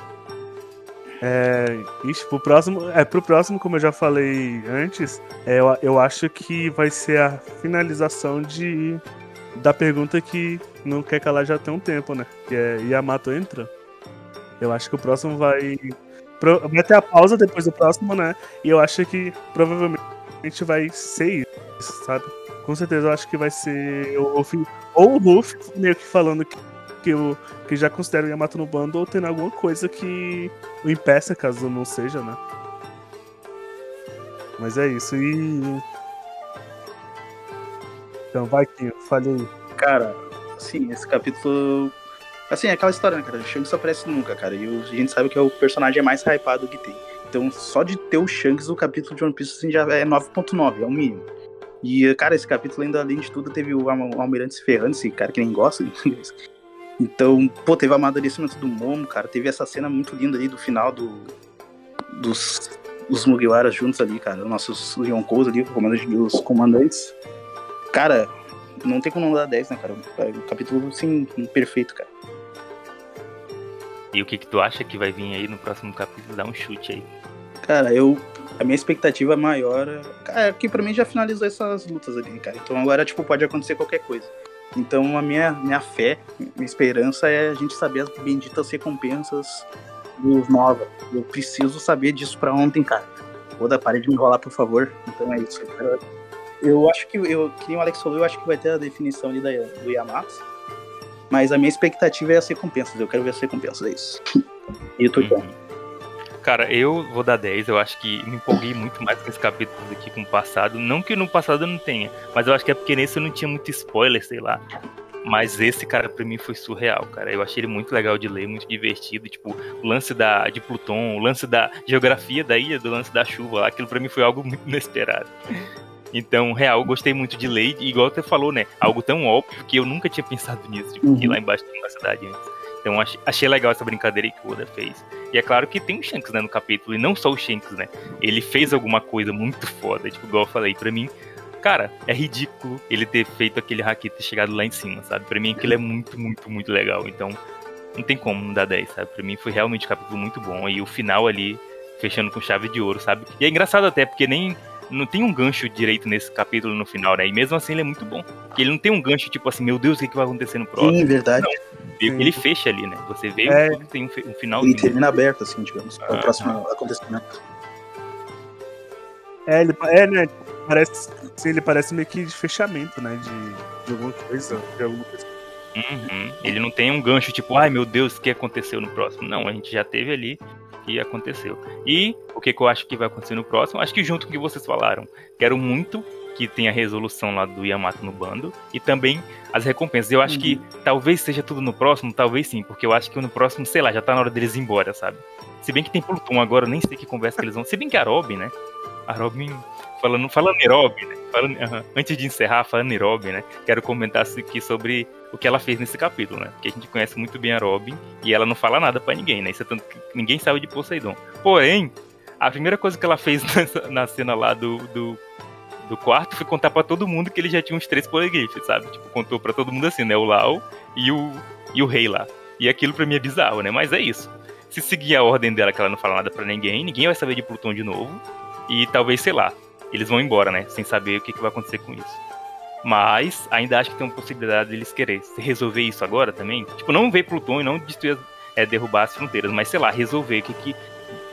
É, ixi, pro próximo, é, pro próximo, como eu já falei antes, é, eu, eu acho que vai ser a finalização de da pergunta que não quer calar já tem um tempo, né? Que é Yamato entra. Eu acho que o próximo vai. Vai ter a pausa depois do próximo, né? E eu acho que provavelmente vai ser isso, sabe? Com certeza eu acho que vai ser o Ruff, ou o Ruff meio que falando que, que, eu, que já considera o Yamato no bando, ou tendo alguma coisa que o impeça, caso não seja, né? Mas é isso, e. Então vai, Kim, fale aí. Cara, assim, esse capítulo. Assim, é aquela história, né, cara? O Shanks aparece nunca, cara. E o- a gente sabe que é o personagem mais hypado que tem. Então, só de ter o Shanks, o capítulo de One Piece assim, já é 9.9, é o mínimo. E, cara, esse capítulo, ainda além de tudo, teve o, Al- o Almirante se ferrando, esse cara que nem gosta. então, pô, teve o amadurecimento do Momo, cara. Teve essa cena muito linda ali do final do, dos, dos Mugiwaras juntos ali, cara. Os nossos Yonkous ali, dos comandantes. Cara, não tem como não dar 10, né, cara? É um capítulo, assim, perfeito, cara. E o que que tu acha que vai vir aí no próximo capítulo? Dá um chute aí. Cara, eu. A minha expectativa maior. é- Cara, é que pra mim já finalizou essas lutas ali, cara. Então agora, tipo, pode acontecer qualquer coisa. Então a minha, minha fé, minha esperança é a gente saber as benditas recompensas dos Nova. Eu preciso saber disso pra ontem, cara. Oda, pare de me enrolar, por favor. Então é isso. Eu acho que, eu, que nem o Alex falou, eu acho que vai ter a definição ali da, do Yamato. Mas a minha expectativa é as recompensas. Eu quero ver as recompensas, é isso. E tu, Uhum. Cara, eu vou dar 10. Eu acho que me empolguei muito mais com esse capítulo aqui com o passado. Não que no passado eu não tenha, mas eu acho que é porque nesse eu não tinha muito spoiler, sei lá. Mas esse, cara, pra mim foi surreal, cara. Eu achei ele muito legal de ler, muito divertido. Tipo, o lance da, de Pluton, o lance da geografia da ilha, do lance da chuva lá. Aquilo pra mim foi algo muito inesperado. Então, real, eu gostei muito de. E igual você falou, né? Algo tão óbvio que eu nunca tinha pensado nisso. Tipo, Uhum. que lá embaixo tem uma cidade antes. Então, achei, achei legal essa brincadeira que o Oda fez. E é claro que tem o Shanks, né, no capítulo. E não só o Shanks, né? Ele fez alguma coisa muito foda. Tipo, igual eu falei, pra mim, cara, é ridículo ele ter feito aquele hack ter chegado lá em cima, sabe? Pra mim aquilo é muito, muito, muito legal. Então, não tem como não dar 10, sabe? Pra mim foi realmente um capítulo muito bom. E o final ali, fechando com chave de ouro, sabe? E é engraçado até, porque nem. Não tem um gancho direito nesse capítulo no final, né? E mesmo assim ele é muito bom. Porque ele não tem um gancho tipo assim, meu Deus, o que, que vai acontecer no próximo? Sim, verdade. Que Ele fecha ali, né? Você vê É. tudo tem um, um final. Ele termina aberto, assim, digamos, para Ah. o próximo acontecimento. É, ele, é, né? Parece, sim, ele parece meio que de fechamento, né? De, de alguma coisa. De alguma coisa. Uhum. Ele não tem um gancho tipo, ai meu Deus, o que aconteceu no próximo? Não, a gente já teve ali e aconteceu. E o que, que eu acho que vai acontecer no próximo? Acho que junto com o que vocês falaram, quero muito que tenha a resolução lá do Yamato no bando e também as recompensas. Eu acho que talvez seja tudo no próximo, talvez sim, porque eu acho que no próximo, sei lá, já tá na hora deles ir embora, sabe? Se bem que tem Pluton agora, nem sei que conversa que eles vão. Se bem que a Robin, né? A Robin, falando, falando em Robin, né? Falando, aham, antes de encerrar, falando em Robin, né? Quero comentar aqui sobre o que ela fez nesse capítulo, né? Porque a gente conhece muito bem a Robin e ela não fala nada pra ninguém, né? Isso é tanto que ninguém sabe de Poseidon. Porém, a primeira coisa que ela fez nessa- na cena lá do, do, do quarto foi contar pra todo mundo que ele já tinha uns três poliglifes, sabe? Tipo, contou pra todo mundo assim, né? O Lau e o, e o rei lá. E aquilo pra mim é bizarro, né? Mas é isso. Se seguir a ordem dela, que ela não fala nada pra ninguém, ninguém vai saber de Pluton de novo. E talvez, sei lá, eles vão embora, né? Sem saber o que, que vai acontecer com isso. Mas ainda acho que tem uma possibilidade deles querer se resolver isso agora também. Tipo, não ver Pluton e não destruir, é, derrubar as fronteiras, mas sei lá, resolver o que, que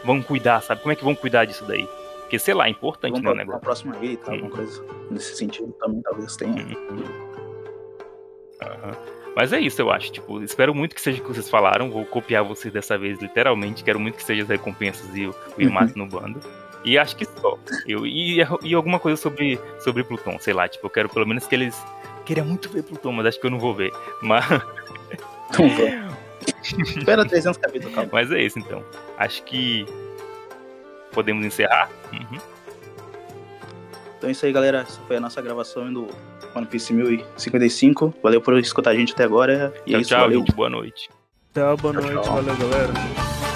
vão cuidar, sabe? Como é que vão cuidar disso daí? Porque, sei lá, é importante, Vamos né, o para a negócio. próxima aí, tá? Alguma coisa nesse sentido também, talvez tenha. Aham. Mas é isso, eu acho. Tipo, espero muito que seja o que vocês falaram. Vou copiar vocês dessa vez, literalmente. Quero muito que seja as recompensas e o, o Yamato no bando. E acho que só. Eu, e, e alguma coisa sobre, sobre Plutão, sei lá, tipo, eu quero pelo menos que eles. Queria muito ver Plutão, mas acho que eu não vou ver. Mas. Espera 300 capítulos, calma. Mas é isso então. Acho que podemos encerrar. Uhum. Então é isso aí, galera. Essa foi a nossa gravação do One Piece 1055. Valeu por escutar a gente até agora. E tchau, é isso, tchau, valeu. gente. Boa noite. Tchau, boa Tchau, noite. tchau. Valeu, galera.